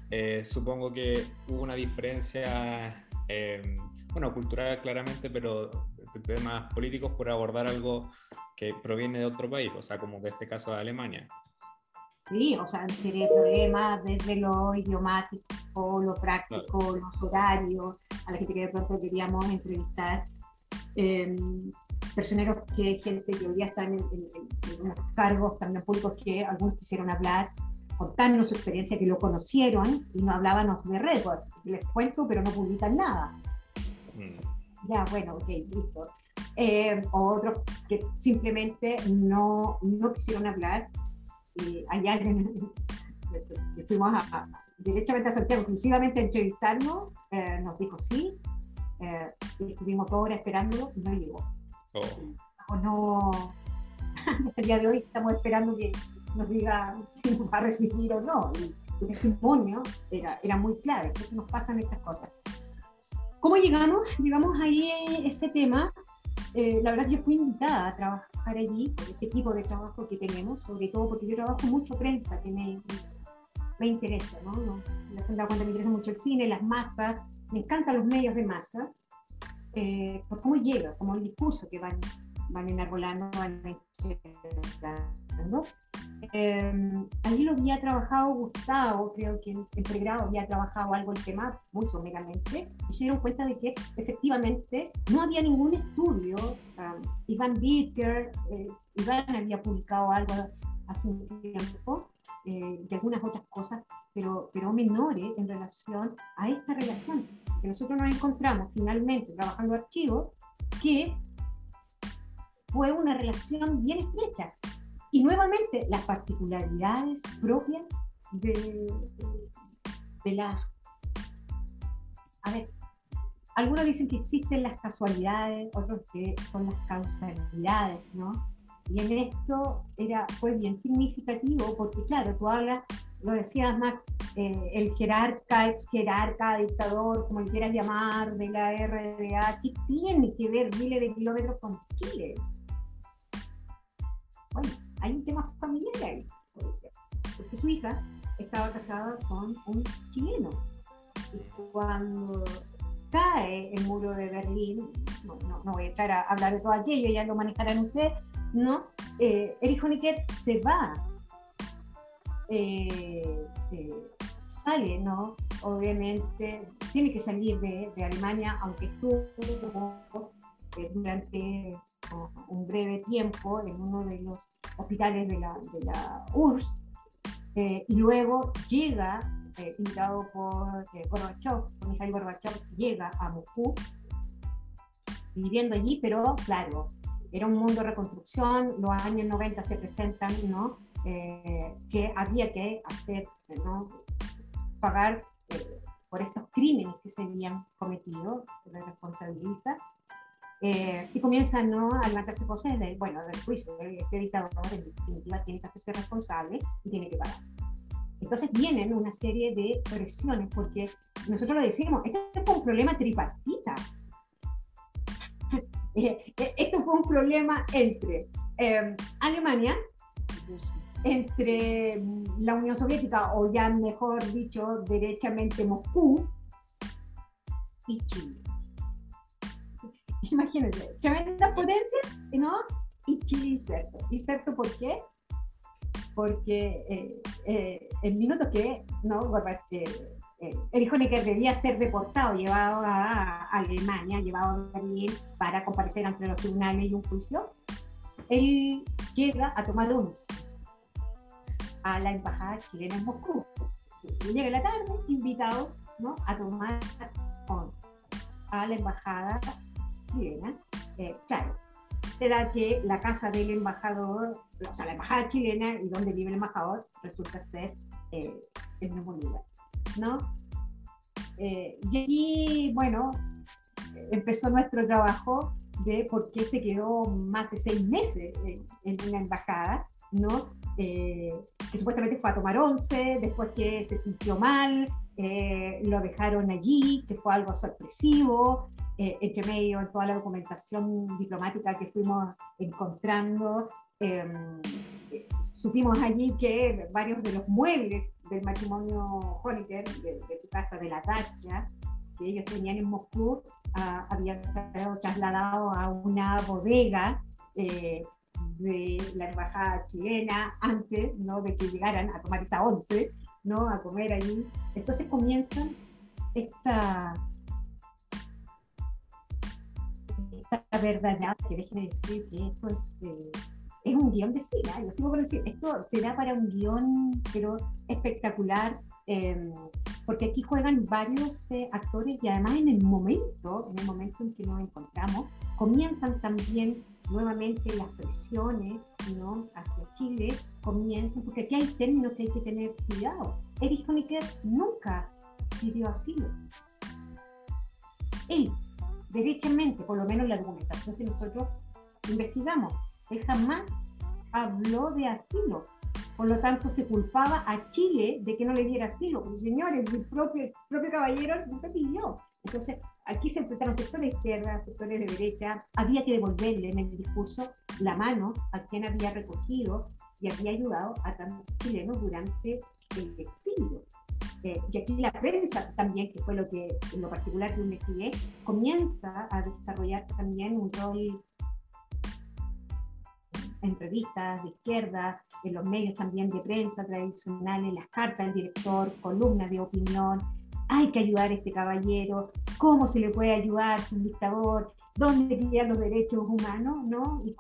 eh, supongo que hubo una diferencia, em, bueno, cultural claramente, pero de temas políticos por abordar algo que proviene de otro país, o sea, como de este caso de Alemania. Sí, o sea, sería problemas desde lo idiomático, lo práctico, los horarios, a la gente que de pronto queríamos entrevistar. Eh, personeros que gente que hoy día están en, unos cargos también públicos que algunos quisieron hablar, contarnos su experiencia, que lo conocieron y no hablaban de récord. Les cuento, pero no publican nada. Mm. Ya, bueno, ok, listo. Eh, otros que simplemente no, no quisieron hablar y allá fuimos a, directamente a Santiago, exclusivamente a entrevistarnos, eh, nos dijo sí, eh, y estuvimos horas esperándolo y no llegó. Oh. No, hasta el día de hoy estamos esperando que nos diga si nos va a recibir o no. Y el testimonio era, era muy claro, entonces nos pasan estas cosas. ¿Cómo llegamos? Llegamos ahí a ese tema eh, la verdad yo fui invitada a trabajar allí, este tipo de trabajo que tenemos, sobre todo porque yo trabajo mucho prensa, que me, me interesa, ¿no? no me me interesa mucho el cine, las masas, me encantan los medios de masa, eh, cómo llega, como el discurso que van, van enarbolando, van eh, allí lo había trabajado Gustavo, creo que en, pregrado había trabajado algo el tema muy someramente, y se dieron cuenta de que efectivamente no había ningún estudio. Um, Iván Bitter, eh, Iván había publicado algo hace un tiempo eh, de algunas otras cosas, pero, pero menores en relación a esta relación que nosotros nos encontramos finalmente trabajando archivos, que fue una relación bien estrecha y nuevamente, las particularidades propias de, de, la... A ver, algunos dicen que existen las casualidades, otros que son las causalidades, ¿no? Y en esto era, fue bien significativo porque, claro, tú hablas, lo decías Max, eh, el jerarca, ex jerarca, dictador, como le quieras llamar, de la RDA, ¿qué tiene que ver miles de kilómetros con Chile? Bueno, hay un tema familiar ahí, porque su hija estaba casada con un chileno. Y cuando cae el muro de Berlín, no, voy a estar a hablar de todo aquello, ya lo manejarán ustedes, ¿no? Eh, Erich Honecker se va, eh, eh, sale, ¿no? Obviamente, tiene que salir de, de Alemania, aunque estuvo durante un breve tiempo en uno de los hospitales de la, de la URSS, eh, y luego llega, eh, invitado por eh, Gorbachev, Mikhail Gorbachev, llega a Moscú, viviendo allí, pero claro, era un mundo de reconstrucción, los años 90 se presentan, ¿no? Eh, que había que hacer, ¿no? pagar por estos crímenes que se habían cometido, se responsabiliza, eh, y comienzan ¿no? a levantarse cosas de, bueno, del juicio, este dictador en definitiva tiene que hacerse responsable y tiene que pagar. Entonces vienen una serie de presiones, porque nosotros lo decimos, esto fue un problema tripartita. Eh, eh, esto fue un problema entre Alemania, entre la Unión Soviética, o ya mejor dicho, derechamente Moscú, y Chile imagínense, tremenda potencia, ¿no? Y Chile inserto. ¿Inserto por qué? Porque eh, eh, el minuto que, ¿no? Eh, eh, el hijo que debía ser deportado, llevado a, Alemania, llevado a Berlín para comparecer ante los tribunales y un juicio, él llega a tomar once a la embajada chilena en Moscú. Llega la tarde, invitado ¿no? a tomar once a la embajada chilena, eh, claro, será que la casa del embajador, o sea, la embajada chilena y donde vive el embajador, resulta ser eh, el mismo lugar, ¿no? Eh, y aquí, bueno, empezó nuestro trabajo de por qué se quedó más de seis meses en, en una embajada, ¿no? Eh, que supuestamente fue a tomar once, después que se sintió mal, eh, lo dejaron allí, que fue algo sorpresivo, eh, entre medio en toda la documentación diplomática que fuimos encontrando. Em, supimos allí que varios de los muebles del matrimonio Honecker, de, su casa de la Dacia, que ellos tenían en Moscú, ah, habían sido trasladados a una bodega eh, de la embajada chilena antes ¿no? de que llegaran a tomar esa once, ¿no? a comer allí. Entonces comienzan esta, esta verdad, que dejen de decir que esto es, eh, es un guion de cine, ¿eh? sigo por decir, esto se da para un guion, pero espectacular, em, porque aquí juegan varios eh, actores y además en el momento, en el momento en que nos encontramos, comienzan también nuevamente las presiones ¿no? hacia Chile comienzan, porque aquí hay términos que hay que tener cuidado. Erich Honecker nunca pidió asilo. Él, derechamente, por lo menos la documentación que nosotros investigamos, él jamás habló de asilo. Por lo tanto, se culpaba a Chile de que no le diera asilo. señores, el propio, propio caballero nunca pidió. Entonces, aquí se enfrentaron sectores de izquierda, sectores de derecha. Había que devolverle en el discurso la mano a quien había recogido y había ayudado a tantos chilenos durante el exilio. Eh, y aquí la prensa también, que fue lo que en lo particular que investigué, comienza a desarrollar también un rol en revistas de izquierda, en los medios también de prensa tradicionales, las cartas del director, columnas de opinión, hay que ayudar a este caballero, cómo se le puede ayudar, es un dictador, dónde quedan los derechos humanos, ¿no? Y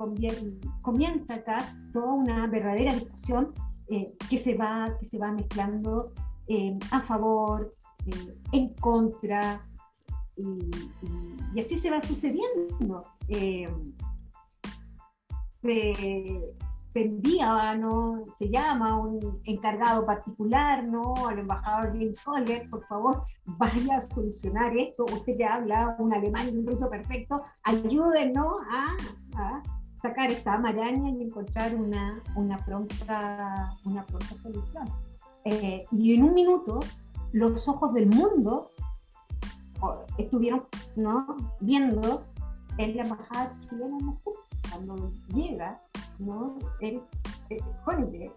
comienza acá toda una verdadera discusión eh, que, se va, que se va mezclando a favor, en contra, y, así se va sucediendo. Se, se envía, ¿no? se llama un encargado particular, ¿no? al embajador James Collier, por favor, vaya a solucionar esto, usted ya habla un alemán y un ruso perfecto, ayúdenos a, a sacar esta maraña y encontrar una, una, pronta, una pronta solución. Eh, y en un minuto, los ojos del mundo estuvieron viendo en la embajada chilena en Moscú, cuando llega ¿no? Él,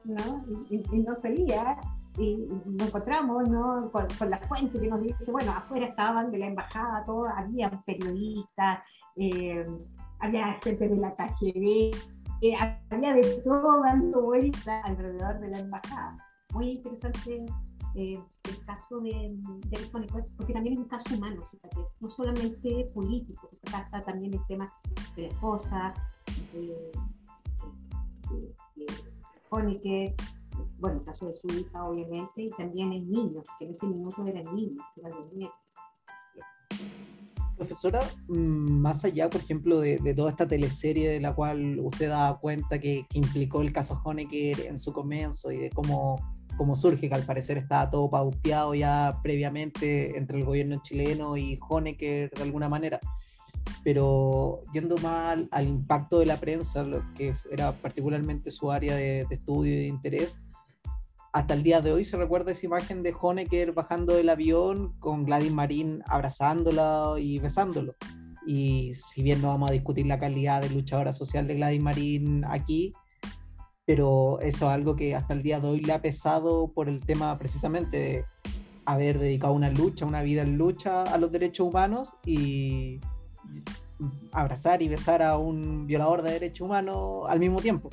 ¿no? Y, no salía, y nos encontramos ¿no? con, la fuente que nos dice, bueno, afuera estaban de la embajada, todo, había periodistas, eh, había gente de la KGB, eh, había de todo dando vuelta alrededor de la embajada. Muy interesante eh, el caso de, de porque también es un caso humano, no solamente político, acá está también el tema de la esposa, de, de, bueno, el caso de su hija, obviamente, y también el niño, que en ese minuto eran niños, eran nietos. Profesora, mm, más allá, por ejemplo, de, toda esta teleserie de la cual usted da cuenta que, que implicó el caso Honecker en su comienzo y de cómo como surge, que al parecer estaba todo pauteado ya previamente entre el gobierno chileno y Honecker de alguna manera. Pero yendo más al, impacto de la prensa, lo que era particularmente su área de, estudio y de interés, hasta el día de hoy se recuerda esa imagen de Honecker bajando del avión con Gladys Marín abrazándola y besándolo. Y si bien no vamos a discutir la calidad de luchadora social de Gladys Marín aquí, pero eso es algo que hasta el día de hoy le ha pesado por el tema precisamente de haber dedicado una lucha, una vida en lucha a los derechos humanos y abrazar y besar a un violador de derechos humanos al mismo tiempo.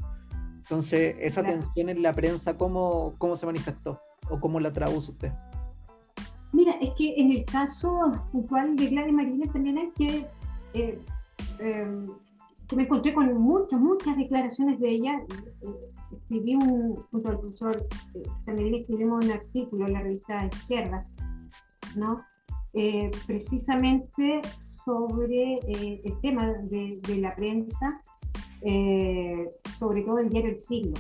Entonces, esa tensión en la prensa, ¿cómo, ¿cómo se manifestó o cómo la traduce usted? Mira, es que en el caso puntual de Gladys Marínez también es que eh, eh, me encontré con muchas, muchas declaraciones de ella. Escribí un, junto al profesor eh, también escribimos un artículo en la revista Izquierda, ¿no? Eh, precisamente sobre eh, el tema de, de la prensa, sobre todo el diario El Siglo,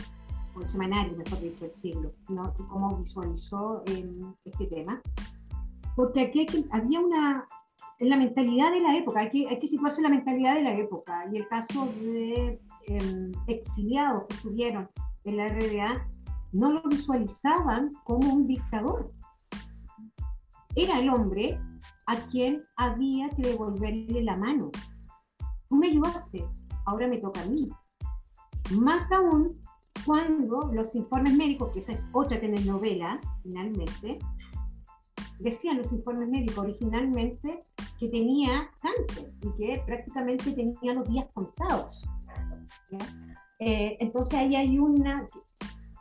o el semanario, mejor dicho, El Siglo, ¿no? Cómo visualizó este tema. Porque aquí había una, en la mentalidad de la época, hay que, hay que situarse en la mentalidad de la época. Y el caso de em, exiliados que estuvieron en la RDA no lo visualizaban como un dictador. Era el hombre a quien había que devolverle la mano. Tú me ayudaste, ahora me toca a mí. Más aún cuando los informes médicos, que esa es otra telenovela, finalmente, decían los informes médicos originalmente que tenía cáncer y que prácticamente tenía los días contados. Eh, entonces ahí hay una...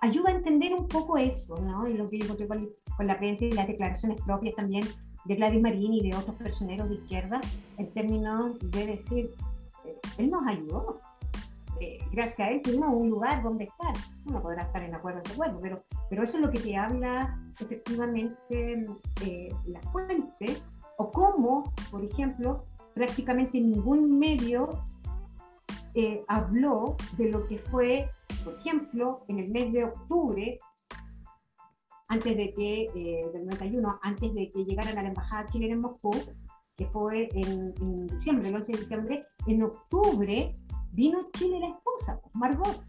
Ayuda a entender un poco eso, ¿no? Y lo que yo encontré con, la prensa y las declaraciones propias también de Gladys Marín y de otros personeros de izquierda, en términos de decir, eh, él nos ayudó, eh, gracias a él tuvimos un lugar donde estar. Uno podrá estar en acuerdo o desacuerdo, pero, pero eso es lo que te habla efectivamente la fuente o cómo, por ejemplo, prácticamente ningún medio eh, habló de lo que fue, por ejemplo, en el mes de octubre, antes de que, eh, del 91, antes de que llegaran a la embajada chilena en Moscú, que fue en, diciembre, el 11 de diciembre, en octubre vino Chile la esposa, Margot.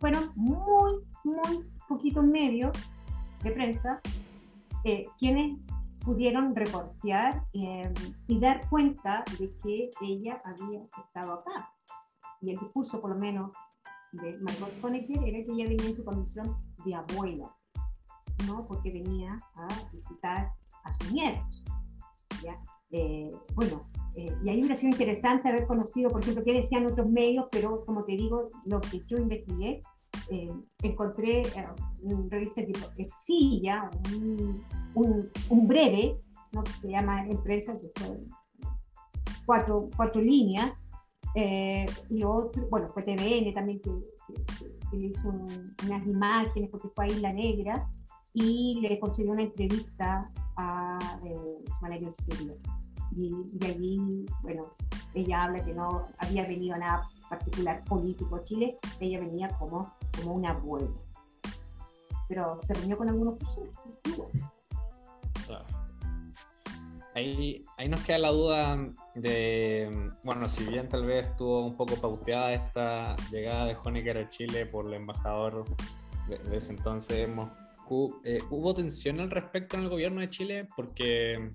Fueron muy, muy poquitos medios de prensa eh, quienes pudieron reportear em, y dar cuenta de que ella había estado acá. Y el discurso, por lo menos, de Margot Honecker era que ella venía en su condición de abuela, ¿no? Porque venía a visitar a sus nietos. ¿ya? Eh, bueno, eh, y ahí hubiera sido interesante haber conocido, por ejemplo, qué decían otros medios, pero como te digo, lo que yo investigué, eh, encontré un revista tipo Silla, un, un, breve, ¿no? que se llama Empresa, que fue cuatro, cuatro líneas, eh, y otro, bueno, fue TVN también que, hizo unas imágenes porque fue a Isla Negra y le concedió una entrevista a eh, Valerio Silva. Y, y, allí, bueno, ella habla que no había venido nada particular político a Chile, ella venía como, como una abuela. Pero se reunió con algunos personas. Ahí, ahí nos queda la duda de, bueno, si bien tal vez estuvo un poco pauteada esta llegada de Honecker a Chile por el embajador de, ese entonces Moscú, eh, ¿hubo tensión al respecto en el gobierno de Chile? Porque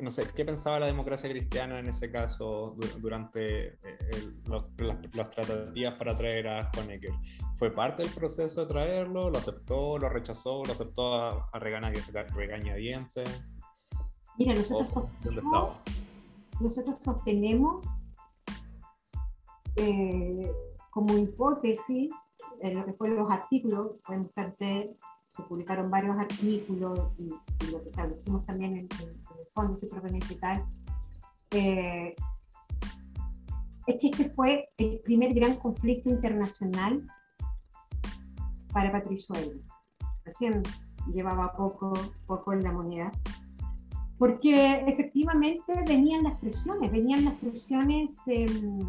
no sé, ¿qué pensaba la democracia cristiana en ese caso durante eh, las, tratativas para traer a Honecker? ¿Fue parte del proceso de traerlo? ¿Lo aceptó? ¿Lo rechazó? ¿Lo aceptó a, a regañadientes? Mira, nosotros, sostenemos, nosotros sostenemos eh, como hipótesis en lo que fueron los artículos, pueden buscarte, se publicaron varios artículos y, lo que establecimos también en, el fondo, si propiamente tal, eh, es que este fue el primer gran conflicto internacional para Patricio Elwin. Recién llevaba poco, poco en la moneda porque efectivamente venían las presiones, venían las presiones em,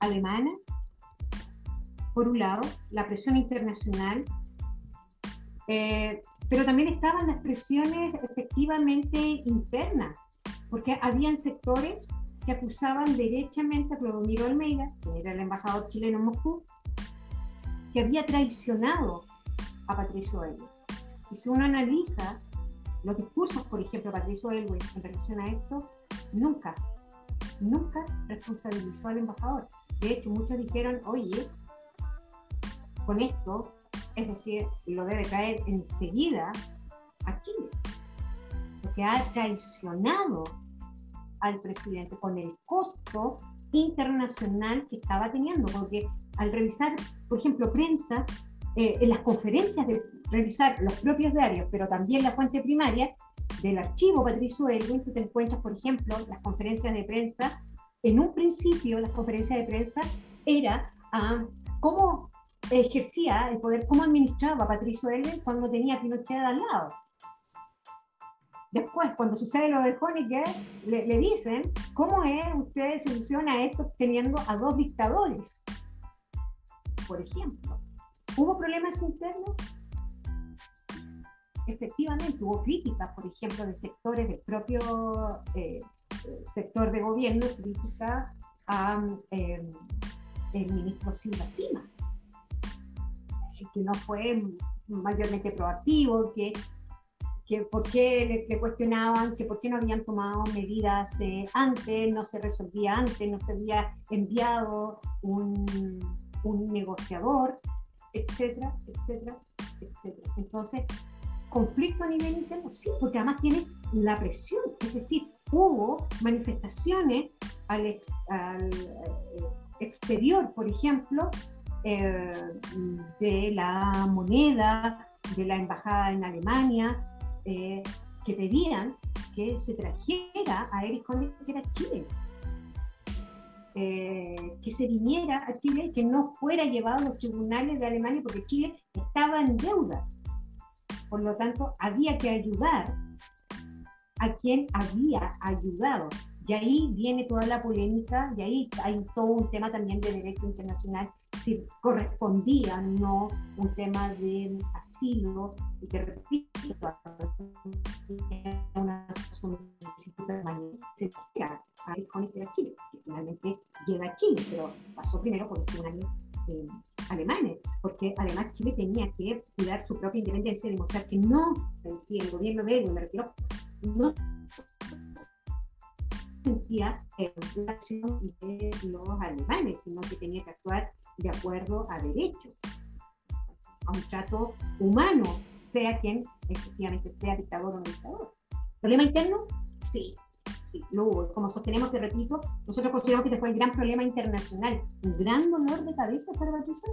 alemanas, por un lado, la presión internacional, eh, pero también estaban las presiones efectivamente internas, porque habían sectores que acusaban derechamente a Clodomiro Almeida, que era el embajador chileno en Moscú, que había traicionado a Patricio Elwin. Y si uno analiza los discursos, por ejemplo, Patricio Elwin en relación a esto, nunca, nunca responsabilizó al embajador. De hecho, muchos dijeron, oye, con esto, es decir, lo debe caer enseguida a Chile, porque ha traicionado al presidente con el costo internacional que estaba teniendo, porque al revisar, por ejemplo, prensa, eh, en las conferencias de revisar los propios diarios, pero también la fuente primaria del archivo Patricio Elwin, tú te encuentras, por ejemplo, las conferencias de prensa. En un principio, las conferencias de prensa era ah, cómo ejercía el poder, cómo administraba Patricio Elwin cuando tenía Pinochet al lado. Después, cuando sucede lo de Honecker, le, le dicen, ¿cómo es usted soluciona esto teniendo a dos dictadores? Por ejemplo. ¿Hubo problemas internos? Efectivamente, hubo críticas, por ejemplo, de sectores del propio eh, sector de gobierno, crítica al em, ministro Silva Sima, que no fue mayormente proactivo, que, que por qué le, cuestionaban, que por qué no habían tomado medidas eh, antes, no se resolvía antes, no se había enviado un, un negociador etcétera, etcétera, etcétera. Entonces, conflicto a nivel interno, sí, porque además tiene la presión, es decir, hubo manifestaciones al, eh, exterior, por ejemplo, eh, de la moneda, de la embajada en Alemania, eh, que pedían que se trajera a Erich Honecker a Chile. Eh, que se viniera a Chile que no fuera llevado a los tribunales de Alemania porque Chile estaba en deuda. Por lo tanto, había que ayudar a quien había ayudado. Y ahí viene toda la polémica, y ahí hay todo un tema también de derecho internacional, correspondía no un tema de asilo, y que repito, una solicitud se a Chile, que finalmente llega a Chile, pero pasó primero por tribunales eh, alemanes, porque además Chile tenía que cuidar su propia independencia y demostrar que no el gobierno de él, no sentía la acción de los alemanes, sino que tenía que actuar de acuerdo a derecho, a un trato humano, sea quien efectivamente sea dictador o no dictador. ¿Problema interno? Sí, sí, lo hubo. Como sostenemos, te repito, nosotros consideramos que este fue el gran problema internacional, un gran dolor de cabeza para Patricio.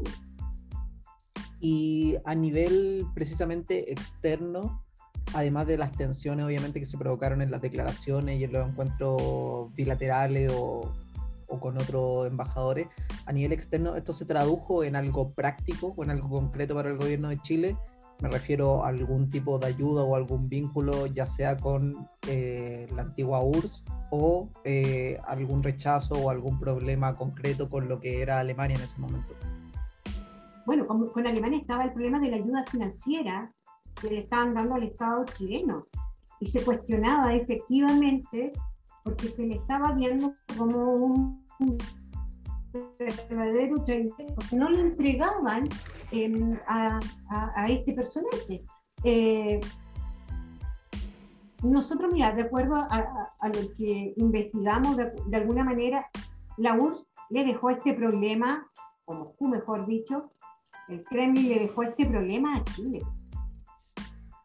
Y a nivel precisamente externo, además de las tensiones obviamente que se provocaron en las declaraciones y en los encuentros bilaterales o, o con otros embajadores, a nivel externo, ¿esto se tradujo en algo práctico o en algo concreto para el gobierno de Chile? Me refiero a algún tipo de ayuda o algún vínculo, ya sea con eh, la antigua URSS o eh, algún rechazo o algún problema concreto con lo que era Alemania en ese momento. Bueno, con, con Alemania estaba el problema de la ayuda financiera que le estaban dando al Estado chileno y se cuestionaba efectivamente porque se le estaba viendo como un verdadero porque no le entregaban em, a, a, este personaje. Eh, nosotros, mira, de acuerdo a, lo que investigamos, de, alguna manera, la URSS le dejó este problema, o Moscú mejor dicho, el Kremlin le dejó este problema a Chile.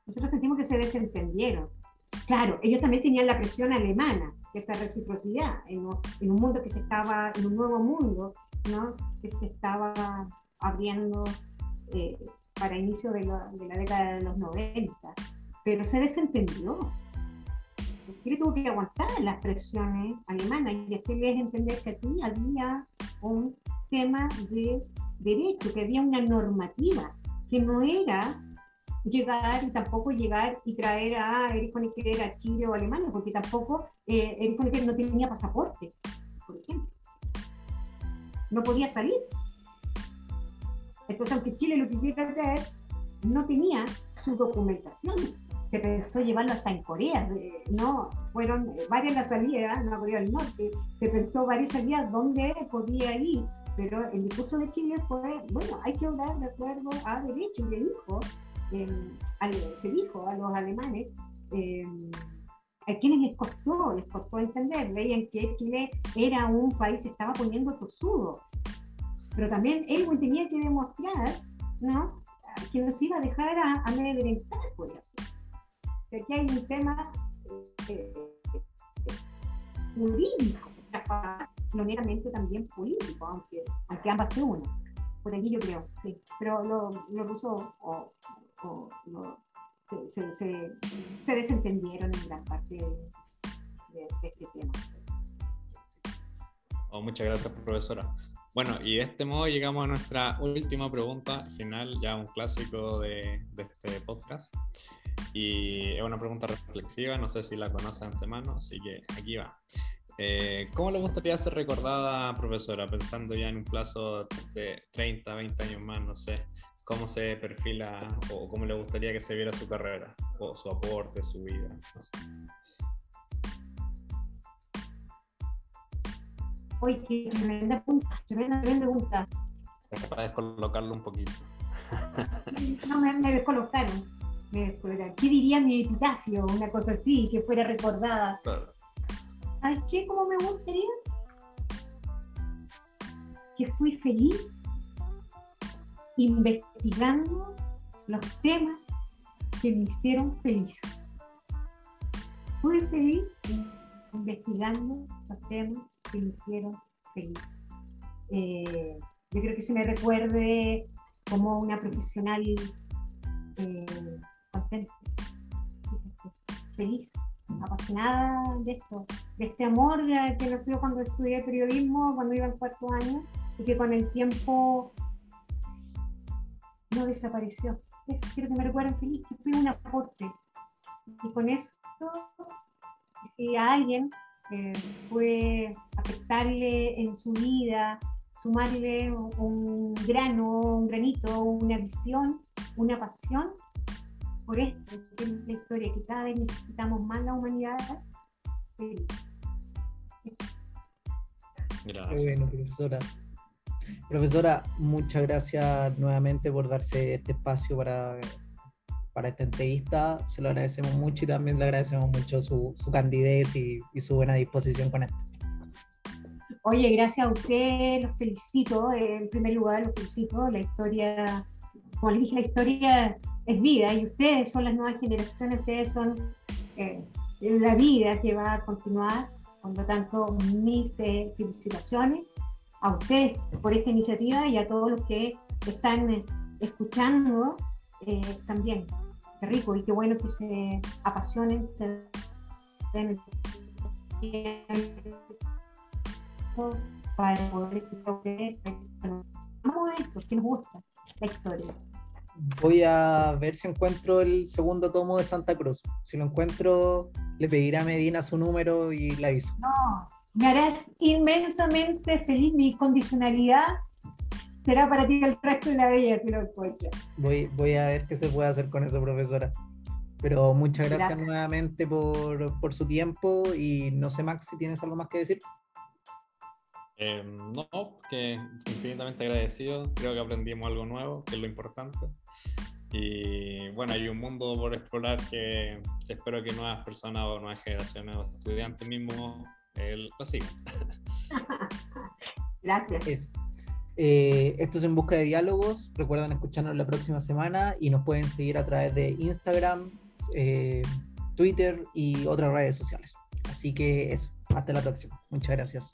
Nosotros sentimos que se desentendieron. Claro, ellos también tenían la presión alemana, esta reciprocidad, en, un mundo que se estaba, en un nuevo mundo, ¿no? que se estaba abriendo eh, para inicio de la, de la década de los 90, pero se desentendió. Chile tuvo que aguantar las presiones alemanas y hacerles entender que aquí había un tema de derecho, que había una normativa, que no era llegar y tampoco llegar y traer a Eric Honecker a Chile o Alemania, porque tampoco eh, Eric Honecker no tenía pasaporte, por ejemplo. No podía salir. Entonces, aunque Chile lo quisiera traer, no tenía su documentación. Se pensó llevarlo hasta en Corea, no, fueron varias las salidas, no Corea del Norte, se pensó varias salidas donde podía ir, pero el discurso de Chile fue, bueno, hay que hablar de acuerdo a derecho, y le dijo, se dijo a los alemanes, eh, a quienes les costó, les costó entender, veían que Chile era un país que estaba poniendo tosudo, pero también él tenía que demostrar, ¿no? que nos iba a dejar a, amedrentar por. Que aquí hay un tema eh, jurídico, no meramente también político, aunque, aunque ambas se unen. Por aquí yo creo, sí. Pero lo, lo rusos o, se, se, se, desentendieron en gran parte de, este tema. Oh, muchas gracias, profesora. Bueno, y de este modo llegamos a nuestra última pregunta final, ya un clásico de, de este podcast. Y es una pregunta reflexiva, no sé si la conoce de antemano, así que aquí va. Eh, ¿Cómo le gustaría ser recordada, profesora, pensando ya en un plazo de 30, 20 años más, no sé? ¿Cómo se perfila o cómo le gustaría que se viera su carrera o su aporte, su vida? Uy, qué tremenda pregunta, tremenda, pregunta. Para descolocarlo un poquito. No, me, descolocaron. Me ¿Qué diría mi epitafio? Una cosa así, que fuera recordada. ¿Sabes qué? ¿Cómo me gustaría? Que fui feliz investigando los temas que me hicieron feliz. Fui feliz investigando los temas que me hicieron feliz. Eh, yo creo que se me recuerde como una profesional eh, contenta, feliz, apasionada de esto, de este amor que nació cuando estudié periodismo, cuando iba en cuarto año, y que con el tiempo no desapareció. Eso quiero que me recuerden feliz, que fui un aporte. Y con eso, si a alguien puede afectarle en su vida, sumarle un grano, un granito, una visión, una pasión por esto, que es la historia que cada vez necesitamos más la humanidad. Gracias. bueno, profesora. Profesora, muchas gracias nuevamente por darse este espacio para para esta entrevista. Se lo agradecemos mucho y también le agradecemos mucho su, su candidez y, y, su buena disposición con esto. Oye, gracias a usted, los felicito. En primer lugar, los felicito. La historia, como les dije, la historia es vida y ustedes son las nuevas generaciones, ustedes son eh, la vida que va a continuar. Por lo tanto, mis eh, felicitaciones a ustedes por esta iniciativa y a todos los que están eh, escuchando también rico y qué bueno que se apasionen, se den para poder esto, que nos gusta la historia. Voy a ver si encuentro el segundo tomo de Santa Cruz. Si lo encuentro, le pediré a Medina su número y le aviso. No, me harás inmensamente feliz mi condicionalidad será para ti el resto de la vida si lo encuentras. Voy, voy a ver qué se puede hacer con eso, profesora. Pero muchas gracias, nuevamente por, por, su tiempo y no sé, Max, si tienes algo más que decir. Eh, no, que infinitamente agradecido. Creo que aprendimos algo nuevo, que es lo importante. Y bueno, hay un mundo por explorar que espero que nuevas personas o nuevas generaciones o estudiantes mismos eh, lo sigan. Gracias. Eh, esto es En Busca de Diálogos. Recuerden escucharnos la próxima semana y nos pueden seguir a través de Instagram, eh, Twitter y otras redes sociales. Así que eso, hasta la próxima. Muchas gracias.